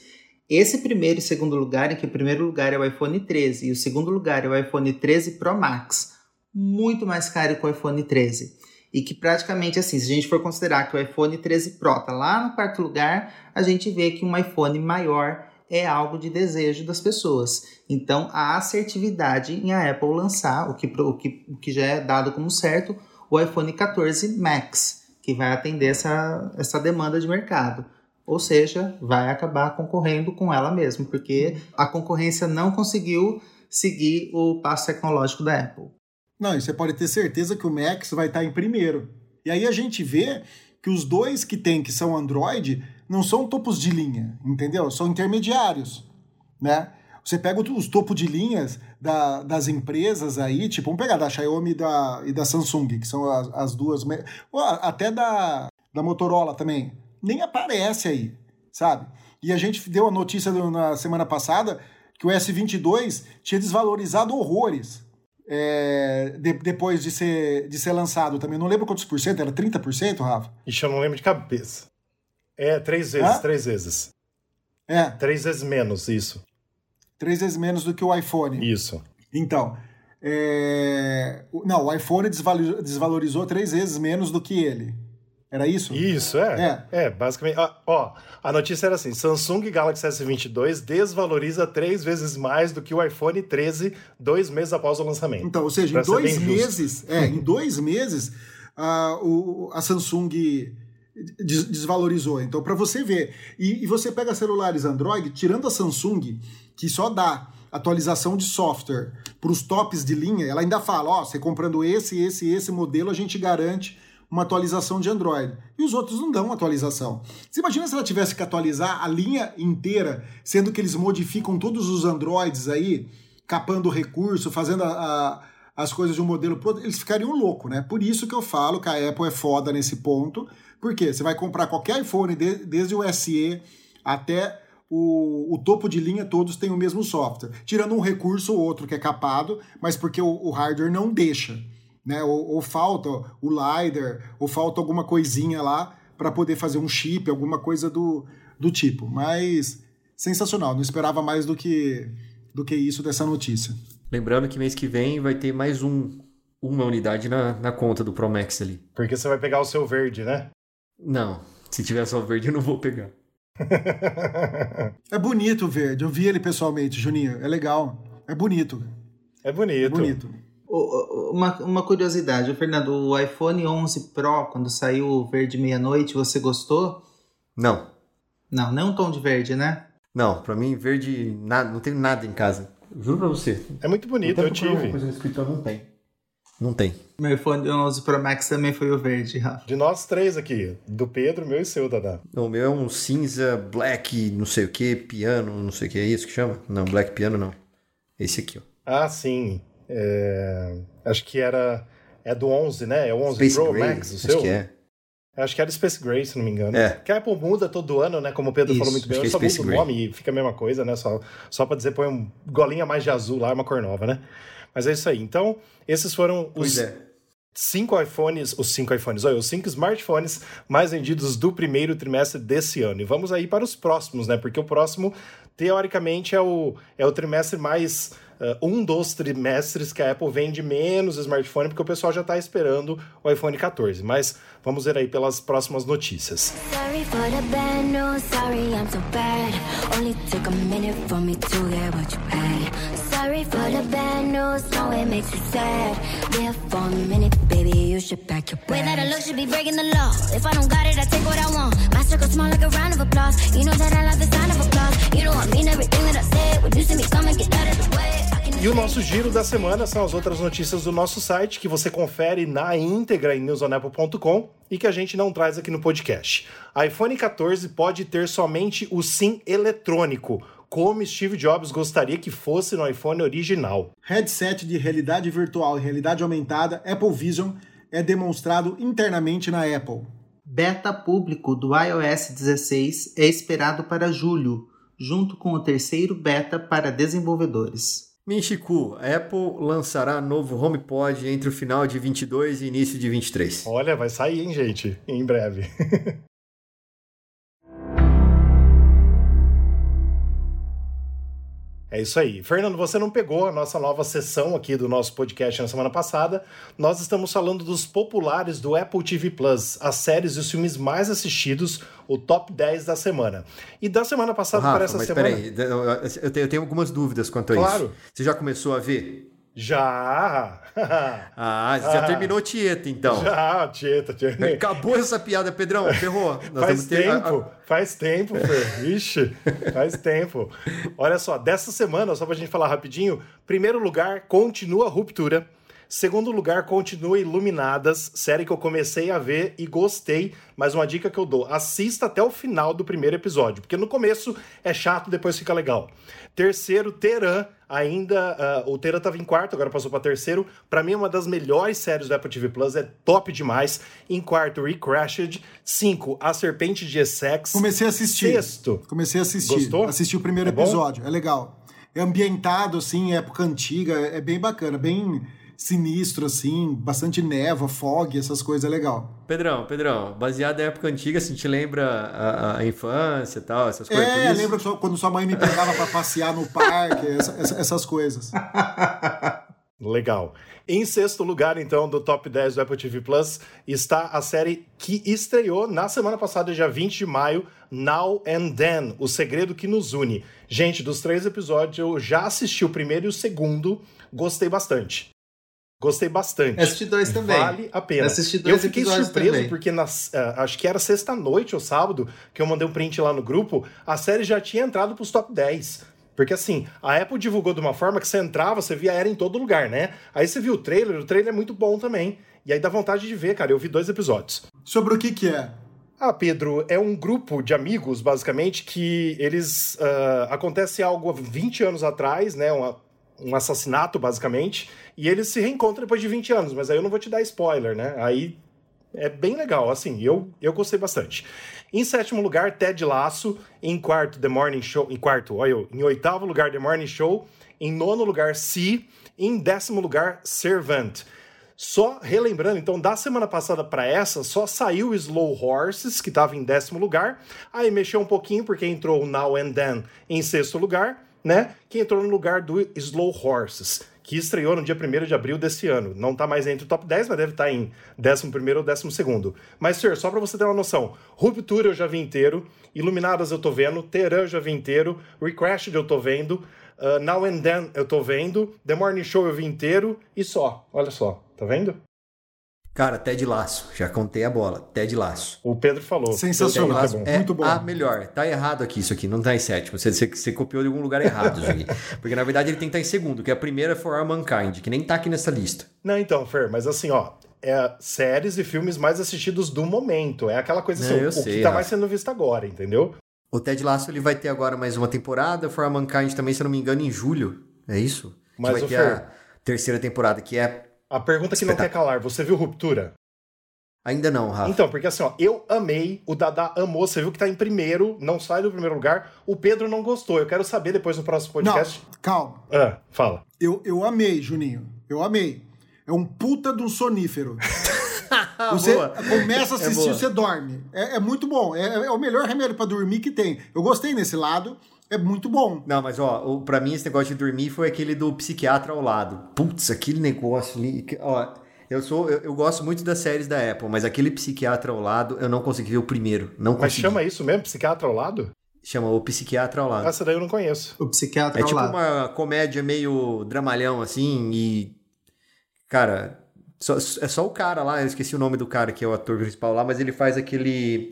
Esse primeiro e segundo lugar, em que o primeiro lugar é o iPhone 13 e o segundo lugar é o iPhone 13 Pro Max, muito mais caro que o iPhone 13. E que praticamente assim, se a gente for considerar que o iPhone 13 Pro está lá no quarto lugar, a gente vê que um iPhone maior é algo de desejo das pessoas. Então, a assertividade em a Apple lançar, o que, o que, o que já é dado como certo, o iPhone 14 Max, que vai atender essa, essa demanda de mercado. Ou seja, vai acabar concorrendo com ela mesmo, porque a concorrência não conseguiu seguir o passo tecnológico da Apple. Não, e você pode ter certeza que o Max vai estar em primeiro. E aí a gente vê que os dois que tem, que são Android, não são topos de linha, entendeu? São intermediários, né? Você pega os topos de linhas da, das empresas aí, tipo, vamos pegar da Xiaomi e da, e da Samsung, que são as, as duas, até da, da Motorola também, nem aparece aí, sabe? E a gente deu a notícia na semana passada que o S22 tinha desvalorizado horrores é, de, depois de ser, de ser lançado também. Não lembro quantos por cento, era 30%, Rafa? Ixi, eu não lembro de cabeça. É, três vezes, Hã? três vezes. É. Três vezes menos, isso. Três vezes menos do que o iPhone. Isso. Então, é... não, o iPhone desvalorizou três vezes menos do que ele. Era isso? Isso, é. É, é basicamente. Ó, a notícia era assim: Samsung Galaxy S22 desvaloriza três vezes mais do que o iPhone 13 dois meses após o lançamento. Então, ou seja, em dois meses, é, em dois meses, a, o, a Samsung desvalorizou. Então, para você ver. E, e você pega celulares Android, tirando a Samsung, que só dá atualização de software para os tops de linha, ela ainda fala: ó, você comprando esse, esse, esse modelo, a gente garante uma atualização de Android. E os outros não dão atualização. Você imagina se ela tivesse que atualizar a linha inteira, sendo que eles modificam todos os Androids aí, capando recurso, fazendo a, a, as coisas de um modelo pro outro, eles ficariam loucos, né? Por isso que eu falo que a Apple é foda nesse ponto, porque você vai comprar qualquer iPhone, de, desde o SE até o, o, topo de linha, todos têm o mesmo software. Tirando um recurso ou outro que é capado, mas porque o, o hardware não deixa né? Ou, ou falta o LiDAR, ou falta alguma coisinha lá para poder fazer um chip, alguma coisa do, do tipo. Mas sensacional, não esperava mais do que, do que isso dessa notícia. Lembrando que mês que vem vai ter mais um, uma unidade na, na conta do Promax ali. Porque você vai pegar o seu verde, né? Não, se tiver só verde eu não vou pegar. <laughs> é bonito o verde, eu vi ele pessoalmente, Juninho, é legal, é bonito. É bonito. É bonito. Uma, uma curiosidade, Fernando, o iPhone 11 Pro, quando saiu o verde meia-noite, você gostou? Não. Não, não um tom de verde, né? Não, pra mim verde, nada, não tem nada em casa. Juro pra você. É muito bonito, eu tive. Coisa no escritório não tem. Não tem. Meu iPhone 11 Pro Max também foi o verde, Rafa. De nós três aqui, do Pedro, meu e seu, Dada. O meu é um cinza, black, não sei o que, piano, não sei o que é isso que chama? Não, black piano não. Esse aqui, ó. Ah, sim. É, acho que era. É do 11, né? É o 11 Space Pro Max, o seu? Acho que é. Acho que era Space Gray, se não me engano. É. Que a Apple muda todo ano, né? Como o Pedro Isso, falou muito bem, é só muda o nome e fica a mesma coisa, né? Só, só pra dizer, põe um golinha mais de azul lá, uma cor nova, né? Mas é isso aí. Então, esses foram os é. cinco iPhones, os cinco iPhones, olha, os cinco smartphones mais vendidos do primeiro trimestre desse ano. E vamos aí para os próximos, né? Porque o próximo, teoricamente, é o, é o trimestre mais uh, um dos trimestres que a Apple vende menos smartphone, porque o pessoal já está esperando o iPhone 14. Mas vamos ver aí pelas próximas notícias. Sorry E o nosso giro da semana são as outras notícias do nosso site que você confere na íntegra em newsonapple.com e que a gente não traz aqui no podcast. iPhone 14 pode ter somente o SIM eletrônico, como Steve Jobs gostaria que fosse no iPhone original. Headset de realidade virtual e realidade aumentada Apple Vision é demonstrado internamente na Apple. Beta público do iOS 16 é esperado para julho, junto com o terceiro beta para desenvolvedores. Minchiku, Apple lançará novo HomePod entre o final de 22 e início de 23. Olha, vai sair, hein, gente? Em breve. <laughs> É isso aí. Fernando, você não pegou a nossa nova sessão aqui do nosso podcast na semana passada. Nós estamos falando dos populares do Apple TV Plus, as séries e os filmes mais assistidos, o top 10 da semana. E da semana passada Rafa, para essa mas semana. Peraí, eu tenho, algumas dúvidas quanto a Claro. isso. Você já começou a ver? Já! <laughs> Ah, você já Ah. terminou Tieta, então. Já, Tieta, Tieta. Acabou essa piada, Pedrão. Ferrou. Faz vamos ter- tempo, faz tempo, Fer. Ixi, faz tempo. Olha só, dessa semana, só pra gente falar rapidinho, primeiro lugar, continua Ruptura. Segundo lugar, continua Iluminadas, série que eu comecei a ver e gostei, mas uma dica que eu dou, assista até o final do primeiro episódio, porque no começo é chato, depois fica legal. Terceiro, Teran, ainda, ah, o Teran tava em quarto, agora passou para terceiro, Pra mim é uma das melhores séries do Apple TV Plus, é top demais. Em quarto, Recrashed. Cinco, A Serpente de Essex. Comecei a assistir. Sexto. Comecei a assistir. Gostou? Assisti o primeiro É bom? episódio. É legal. É ambientado, assim, época antiga. É bem bacana. Bem sinistro, assim. Bastante névoa, fog, essas coisas. É legal. Pedrão, Pedrão, baseado em época antiga, assim, te lembra a, a infância e tal, essas coisas. É, lembra quando sua mãe me pegava pra passear no parque, essa- essa- essas coisas. <laughs> Legal. Em sexto lugar, então, do top 10 do Apple TV Plus, está a série que estreou na semana passada, dia 20 de maio, Now and Then, O Segredo que Nos Une. Gente, dos três episódios, eu já assisti o primeiro e o segundo, gostei bastante. Gostei bastante. Assisti dois também. Vale a pena. Assisti dois eu fiquei surpreso também. porque nas, ah, acho que era sexta-noite ou sábado que eu mandei um print lá no grupo, a série já tinha entrado pros top 10. Porque assim, a Apple divulgou de uma forma que você entrava, você via ela em todo lugar, né? Aí você viu o trailer, o trailer é muito bom também. E aí dá vontade de ver, cara. Eu vi dois episódios. Sobre o que que é? Ah, Pedro, é um grupo de amigos, basicamente, que eles. ah, acontece algo há 20 anos atrás, né? uma- um assassinato, basicamente, e eles se reencontram depois de 20 anos, mas aí eu não vou te dar spoiler, né? Aí é bem legal, assim, eu, eu gostei bastante. Em sétimo lugar, Ted Lasso. Em quarto, The Morning Show. Em quarto, olha eu. Em oitavo lugar, The Morning Show. Em nono lugar, Si. Em décimo lugar, Servant. Só relembrando, então, da semana passada para essa, só saiu Slow Horses, que estava em décimo lugar. Aí mexeu um pouquinho, porque entrou Now and Then em sexto lugar, né? Que entrou no lugar do Slow Horses, que estreou no dia 1 de abril desse ano. Não tá mais entre o top 10, mas deve estar em 11 ou 12. Mas, senhor, só para você ter uma noção: Ruptura eu já vi inteiro, Iluminadas eu tô vendo, Teran eu já vi inteiro, Recrashed eu tô vendo. Uh, Now and Then eu tô vendo, The Morning Show eu vi inteiro e só. Olha só, tá vendo? Cara, Ted Laço, já contei a bola. Ted Laço. O Pedro falou. Sensacional. Ted Lasso É Muito bom. a melhor. Tá errado aqui isso aqui, não tá em sétimo. Você, você, você copiou de algum lugar errado isso aqui. <laughs> Porque na verdade ele tem que estar em segundo, que a primeira é For All Mankind, que nem tá aqui nessa lista. Não, então, Fer, mas assim, ó, é séries e filmes mais assistidos do momento. É aquela coisa assim, Não, eu o sei, que tá mais sendo visto agora, entendeu? O Ted Lasso ele vai ter agora mais uma temporada, For All Mankind também, se eu não me engano, em julho. É isso? Que Mas, vai ter Fer- a terceira temporada, que é. A pergunta que não quer calar, você viu Ruptura? Ainda não, Rafa. Então, porque assim, ó, eu amei, o Dada amou, você viu que tá em primeiro, não sai do primeiro lugar, o Pedro não gostou. Eu quero saber depois no próximo Não, podcast. calma. Ah, fala. Eu, eu amei, Juninho. Eu amei. É um puta de um sonífero. <laughs> Você boa. começa a É assistir, boa. você dorme. É, é muito bom. É, é o melhor remédio pra dormir que tem. Eu gostei nesse lado. É muito bom. Não, mas ó, o- pra mim esse negócio de dormir foi aquele do psiquiatra ao lado. Putz, aquele negócio ali. Ó, eu sou. Eu, eu gosto muito das séries da Apple, mas aquele psiquiatra ao lado eu não consegui ver o primeiro. Não Mas consegui. chama isso mesmo? Psiquiatra ao lado? Chama o psiquiatra ao lado. Essa daí eu não conheço. O psiquiatra É ao tipo lado. uma comédia meio dramalhão, assim, e. Cara, só- é só o cara lá, eu esqueci o nome do cara que é o ator principal lá, mas ele faz aquele.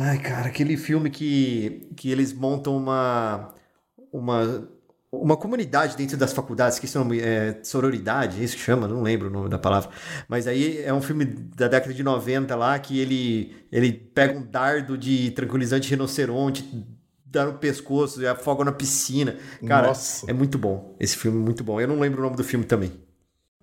Ai, cara, aquele filme que, que eles montam uma. Uma. Uma comunidade dentro das faculdades, esqueci o nome, é sororidade, é isso que chama, não lembro o nome da palavra. Mas aí é um filme da década de 90 lá que ele, ele pega um dardo de tranquilizante rinoceronte, dá no pescoço e afoga na piscina. Cara, Nossa. é muito bom. Esse filme é muito bom. Eu não lembro o nome do filme também.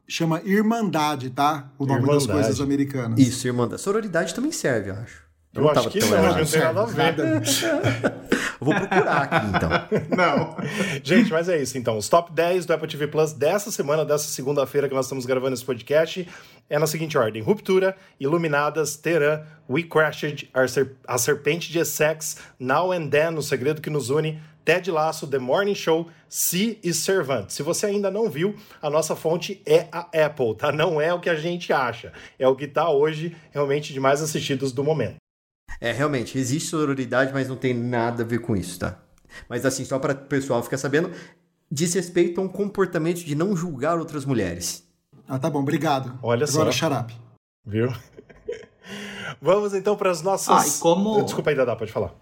Chama Irmandade, tá? O nome das Irmandade. coisas americanas. Isso, irmã da sororidade também serve, eu acho. Eu, não acho que não, errado. não tem nada a ver. Eu <laughs> vou procurar aqui, então. Não. Gente, mas é isso então. Os top 10 do Apple TV Plus dessa semana, dessa segunda-feira que nós estamos gravando esse podcast, é na seguinte ordem: Ruptura, Iluminadas, Teran, We Crashed, A Serpente de Essex, Now and Then, O Segredo que Nos Une, Ted Lasso, The Morning Show, Si e Servant. Se você ainda não viu, a nossa fonte é a Apple, tá? Não é o que a gente acha. É o que tá hoje realmente de mais assistidos do momento. É, realmente, existe sororidade, mas não tem nada a ver com isso, tá? Mas assim, só para o pessoal ficar sabendo, diz respeito a um comportamento de não julgar outras mulheres. Ah, tá bom, obrigado. Olha Agora, só. xarape. Viu? <laughs> Vamos então para as nossas. Ah, e como- Desculpa aí, Dada, pode falar.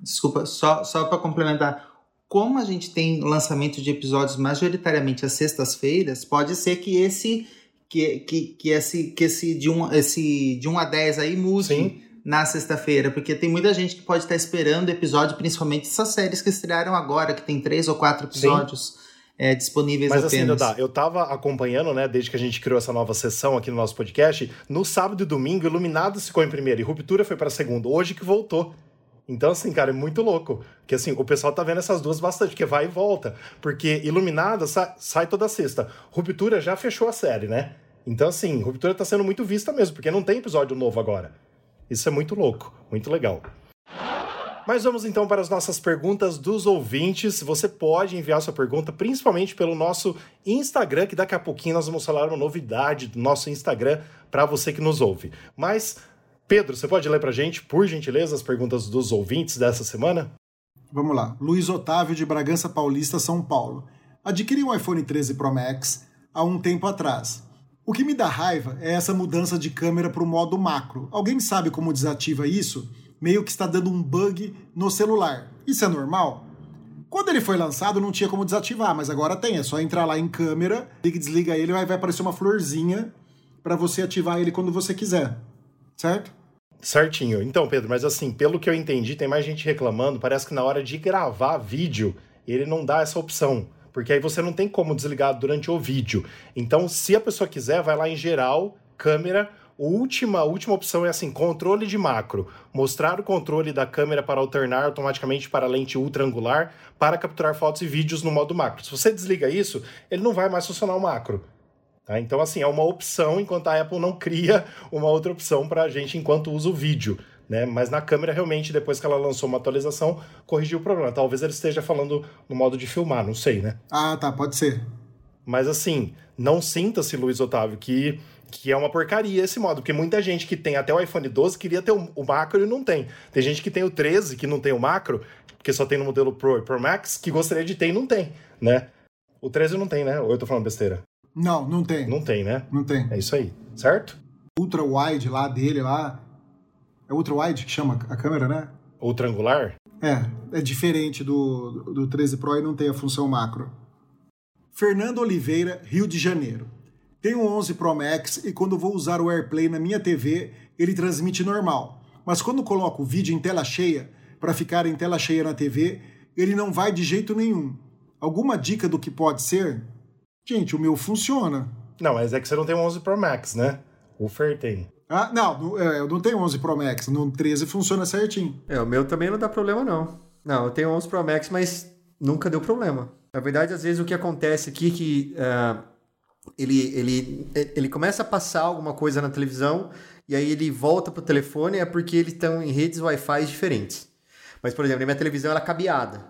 Desculpa, só, só para complementar. Como a gente tem lançamento de episódios majoritariamente às sextas-feiras, pode ser que esse que, que, que esse que esse de 1 esse de 1 a 10 aí mude Sim. Na sexta-feira, porque tem muita gente que pode estar esperando episódio, principalmente essas séries que estrearam agora, que tem três ou quatro episódios é, disponíveis Mas assim, apenas. Dada, eu tava acompanhando, né, desde que a gente criou essa nova sessão aqui no nosso podcast. No sábado e domingo, Iluminados ficou em primeiro e Ruptura foi para segundo. Hoje que voltou. Então, assim, cara, é muito louco. Porque, assim, o pessoal tá vendo essas duas bastante, porque vai e volta. Porque Iluminada sa- sai toda sexta. Ruptura já fechou a série, né? Então, assim, Ruptura tá sendo muito vista mesmo, porque não tem episódio novo agora. Isso é muito louco, muito legal. Mas vamos então para as nossas perguntas dos ouvintes. Você pode enviar sua pergunta principalmente pelo nosso Instagram, que daqui a pouquinho nós vamos falar uma novidade do nosso Instagram para você que nos ouve. Mas, Pedro, você pode ler para gente, por gentileza, as perguntas dos ouvintes dessa semana? Vamos lá. Luiz Otávio de Bragança Paulista, São Paulo. Adquiri um iPhone 13 Pro Max há um tempo atrás. O que me dá raiva é essa mudança de câmera para o modo macro. Alguém sabe como desativa isso? Meio que está dando um bug no celular. Isso é normal? Quando ele foi lançado não tinha como desativar, mas agora tem. É só entrar lá em câmera, liga e desliga ele, vai aparecer uma florzinha para você ativar ele quando você quiser. Certo? Certinho. Então, Pedro, mas assim, pelo que eu entendi, tem mais gente reclamando. Parece que na hora de gravar vídeo, ele não dá essa opção. Porque aí você não tem como desligar durante o vídeo. Então, se a pessoa quiser, vai lá em geral, câmera. A última, última opção é assim: controle de macro. Mostrar o controle da câmera para alternar automaticamente para lente ultra angular para capturar fotos e vídeos no modo macro. Se você desliga isso, ele não vai mais funcionar o macro. Tá? Então, assim, é uma opção, enquanto a Apple não cria uma outra opção para a gente enquanto usa o vídeo. Né? Mas na câmera, realmente, depois que ela lançou uma atualização, corrigiu o problema. Talvez ele esteja falando no modo de filmar, não sei, né? Ah, tá, pode ser. Mas assim, não sinta-se, Luiz Otávio, que, que é uma porcaria esse modo, porque muita gente que tem até o iPhone 12 queria ter o, o macro e não tem. Tem gente que tem o 13 que não tem o macro, porque só tem no modelo Pro e Pro Max, que gostaria de ter e não tem, né? O 13 não tem, né? Ou eu tô falando besteira? Não, não tem. Não tem, né? Não tem. É isso aí, certo? ultra wide lá dele lá. É ultra wide que chama a câmera, né? O triangular? É, é diferente do, do 13 Pro e não tem a função macro. Fernando Oliveira, Rio de Janeiro. Tenho um 11 Pro Max e quando vou usar o AirPlay na minha TV, ele transmite normal. Mas quando coloco o vídeo em tela cheia, para ficar em tela cheia na TV, ele não vai de jeito nenhum. Alguma dica do que pode ser? Gente, o meu funciona. Não, mas é que você não tem um 11 Pro Max, né? O Fer tem. Ah, não, é, eu não tenho 11 Pro Max, no 13 funciona certinho. É, o meu também não dá problema, não. Não, eu tenho 11 Pro Max, mas nunca deu problema. Na verdade, às vezes o que acontece aqui é que ah, ele, ele, ele começa a passar alguma coisa na televisão e aí ele volta pro telefone é porque eles estão em redes Wi-Fi diferentes. Mas, por exemplo, a minha televisão ela é cabeada.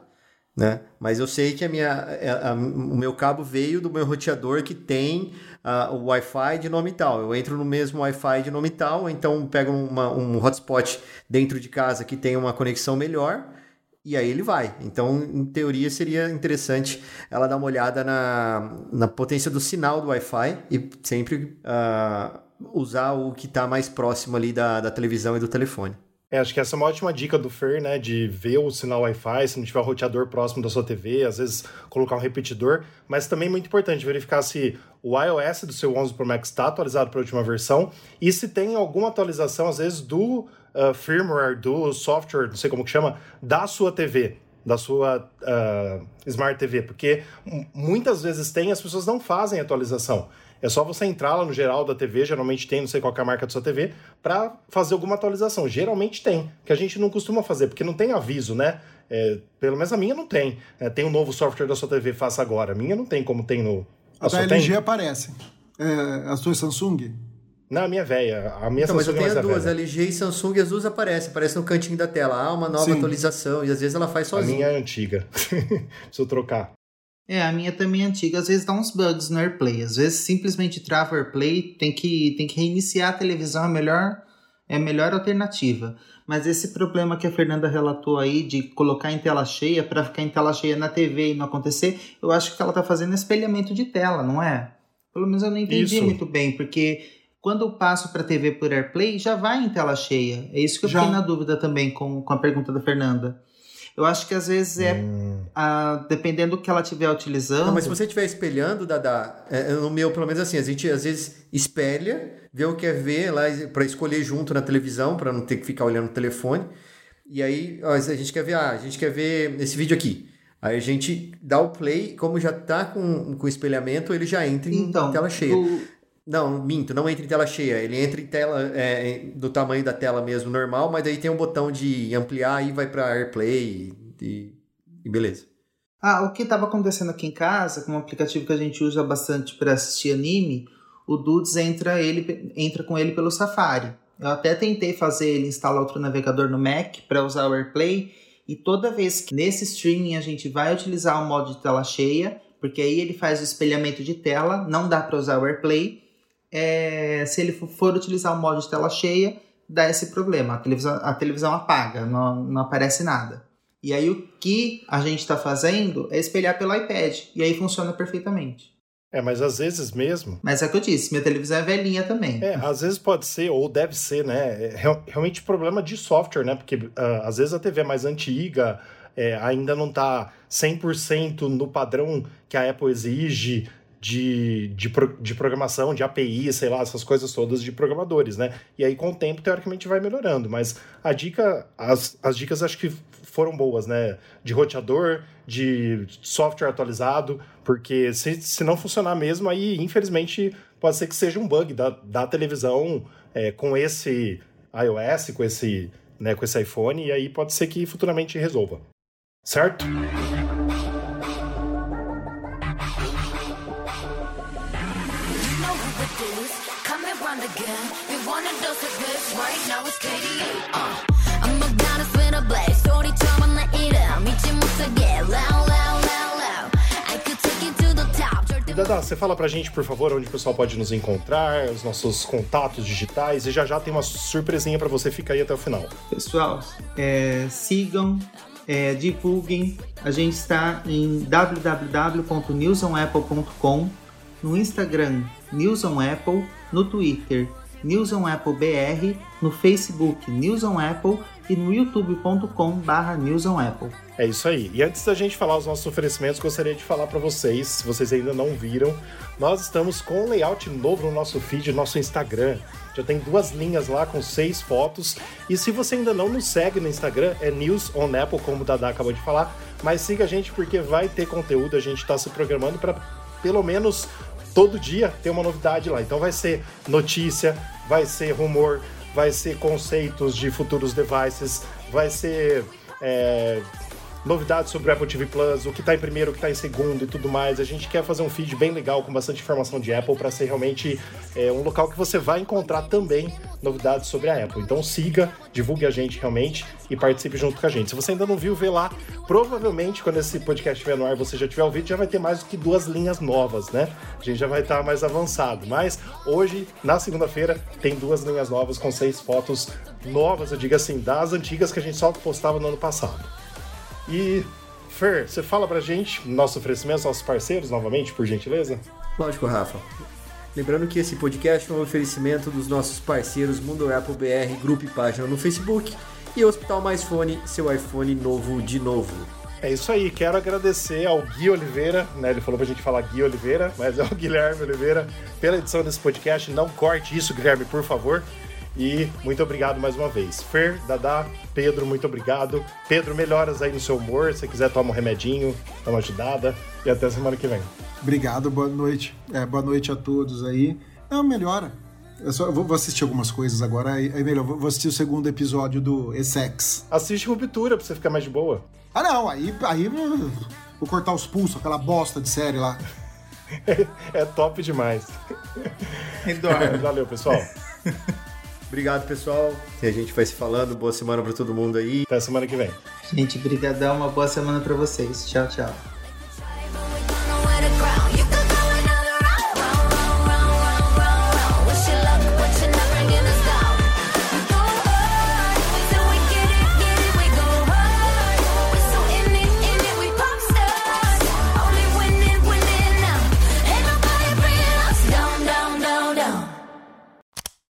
Né? Mas eu sei que a minha, a, a, o meu cabo veio do meu roteador que tem uh, o Wi-Fi de nome tal. Eu entro no mesmo Wi-Fi de nome tal, então pego uma, um hotspot dentro de casa que tem uma conexão melhor e aí ele vai. Então, em teoria, seria interessante ela dar uma olhada na, na potência do sinal do Wi-Fi e sempre uh, usar o que está mais próximo ali da, da televisão e do telefone. É, acho que essa é uma ótima dica do Fer, né? De ver o sinal Wi-Fi, se não tiver roteador próximo da sua TV, às vezes colocar um repetidor. Mas também é muito importante verificar se o iOS do seu 11 Pro Max está atualizado para a última versão e se tem alguma atualização, às vezes, do uh, firmware, do software, não sei como que chama, da sua TV da sua uh, Smart TV, porque muitas vezes tem, as pessoas não fazem atualização. É só você entrar lá no geral da TV, geralmente tem, não sei qual é a marca da sua TV, para fazer alguma atualização. Geralmente tem, que a gente não costuma fazer, porque não tem aviso, né? É, pelo menos a minha não tem. É, tem um novo software da sua TV, faça agora. A minha não tem como tem no. A, a da LG tem? aparece. É, a sua Samsung? Não, a minha velha. A minha então, Samsung mas eu tenho duas, LG e Samsung, e as duas aparecem, aparece no cantinho da tela. Ah, uma nova Sim. atualização, e às vezes ela faz sozinha. A minha é antiga. <laughs> Preciso trocar. É, a minha também é antiga, às vezes dá uns bugs no AirPlay. Às vezes simplesmente trava o AirPlay, tem que, tem que reiniciar a televisão, é a melhor, é a melhor alternativa. Mas esse problema que a Fernanda relatou aí de colocar em tela cheia para ficar em tela cheia na TV e não acontecer, eu acho que ela tá fazendo espelhamento de tela, não é? Pelo menos eu não entendi isso. muito bem, porque quando eu passo para TV por AirPlay, já vai em tela cheia. É isso que eu já. fiquei na dúvida também com, com a pergunta da Fernanda. Eu acho que às vezes é. Hum. A, dependendo do que ela estiver utilizando. Não, mas se você estiver espelhando, Dada, é, é, no meu, pelo menos assim, a gente às vezes espelha, vê o que quer ver lá para escolher junto na televisão, para não ter que ficar olhando o telefone. E aí ó, a gente quer ver, ah, a gente quer ver esse vídeo aqui. Aí a gente dá o play, como já tá com, com espelhamento, ele já entra em então, tela cheia. O... Não, minto, não entra em tela cheia. Ele entra em tela é, do tamanho da tela mesmo, normal, mas aí tem um botão de ampliar e vai para AirPlay e, e beleza. Ah, o que estava acontecendo aqui em casa, com um aplicativo que a gente usa bastante para assistir anime, o Dudes entra, ele, entra com ele pelo Safari. Eu até tentei fazer ele instalar outro navegador no Mac para usar o AirPlay, e toda vez que nesse streaming a gente vai utilizar o modo de tela cheia, porque aí ele faz o espelhamento de tela, não dá para usar o AirPlay, é, se ele for utilizar o modo de tela cheia, dá esse problema. A televisão, a televisão apaga, não, não aparece nada. E aí o que a gente está fazendo é espelhar pelo iPad. E aí funciona perfeitamente. É, mas às vezes mesmo. Mas é o que eu disse, minha televisão é velhinha também. É, às vezes pode ser, ou deve ser, né? É realmente problema de software, né? Porque uh, às vezes a TV é mais antiga, é, ainda não está 100% no padrão que a Apple exige de, de, de programação, de API, sei lá, essas coisas todas de programadores, né? E aí, com o tempo, teoricamente, vai melhorando. Mas a dica, as, as dicas acho que foram boas, né? De roteador, de software atualizado, porque se, se não funcionar mesmo, aí, infelizmente, pode ser que seja um bug da, da televisão é, com esse iOS, com esse, né, com esse iPhone, e aí pode ser que futuramente resolva. Certo? Dada, você fala pra gente, por favor, onde o pessoal pode nos encontrar, os nossos contatos digitais, e já já tem uma surpresinha para você, ficar aí até o final. Pessoal, é, sigam, é, divulguem. A gente está em www.newsonapple.com, no Instagram News no Twitter News on Apple BR, no Facebook News on Apple e no youtube.com barra News on Apple. É isso aí. E antes da gente falar os nossos oferecimentos, gostaria de falar para vocês, se vocês ainda não viram, nós estamos com um layout novo no nosso feed, no nosso Instagram. Já tem duas linhas lá com seis fotos. E se você ainda não nos segue no Instagram, é News on Apple, como o Dada acabou de falar. Mas siga a gente porque vai ter conteúdo, a gente está se programando para pelo menos todo dia tem uma novidade lá. Então vai ser notícia, vai ser rumor, vai ser conceitos de futuros devices, vai ser é, novidades sobre o Apple TV Plus, o que tá em primeiro, o que tá em segundo e tudo mais. A gente quer fazer um feed bem legal com bastante informação de Apple para ser realmente é, um local que você vai encontrar também novidades sobre a Apple. Então siga, divulgue a gente realmente e participe junto com a gente. Se você ainda não viu, vê lá. Provavelmente quando esse podcast estiver no ar, você já tiver ouvido, já vai ter mais do que duas linhas novas, né? A gente já vai estar mais avançado. Mas hoje, na segunda-feira, tem duas linhas novas com seis fotos novas, eu digo assim, das antigas que a gente só postava no ano passado. E Fer, você fala pra gente nosso oferecimento, nossos parceiros, novamente, por gentileza? Lógico, Rafa. Lembrando que esse podcast é um oferecimento dos nossos parceiros Mundo Apple BR, grupo e página no Facebook e Hospital Mais Fone, seu iPhone novo de novo. É isso aí, quero agradecer ao Gui Oliveira, né? Ele falou pra gente falar Gui Oliveira, mas é o <laughs> Guilherme Oliveira, pela edição desse podcast. Não corte isso, Guilherme, por favor. E muito obrigado mais uma vez. Fer, Dadá, Pedro, muito obrigado. Pedro, melhoras aí no seu humor. Se quiser, toma um remedinho, dá uma ajudada. E até semana que vem. Obrigado, boa noite. É, boa noite a todos aí. Não, melhora. Eu só eu vou assistir algumas coisas agora, aí, aí melhor. Vou assistir o segundo episódio do Essex. Assiste Ruptura pra você ficar mais de boa. Ah, não, aí, aí vou cortar os pulsos, aquela bosta de série lá. <laughs> é top demais. Eduardo. Valeu, pessoal. <laughs> Obrigado, pessoal. E a gente vai se falando. Boa semana para todo mundo aí. Até semana que vem. Gente, brigadão. Uma boa semana para vocês. Tchau, tchau.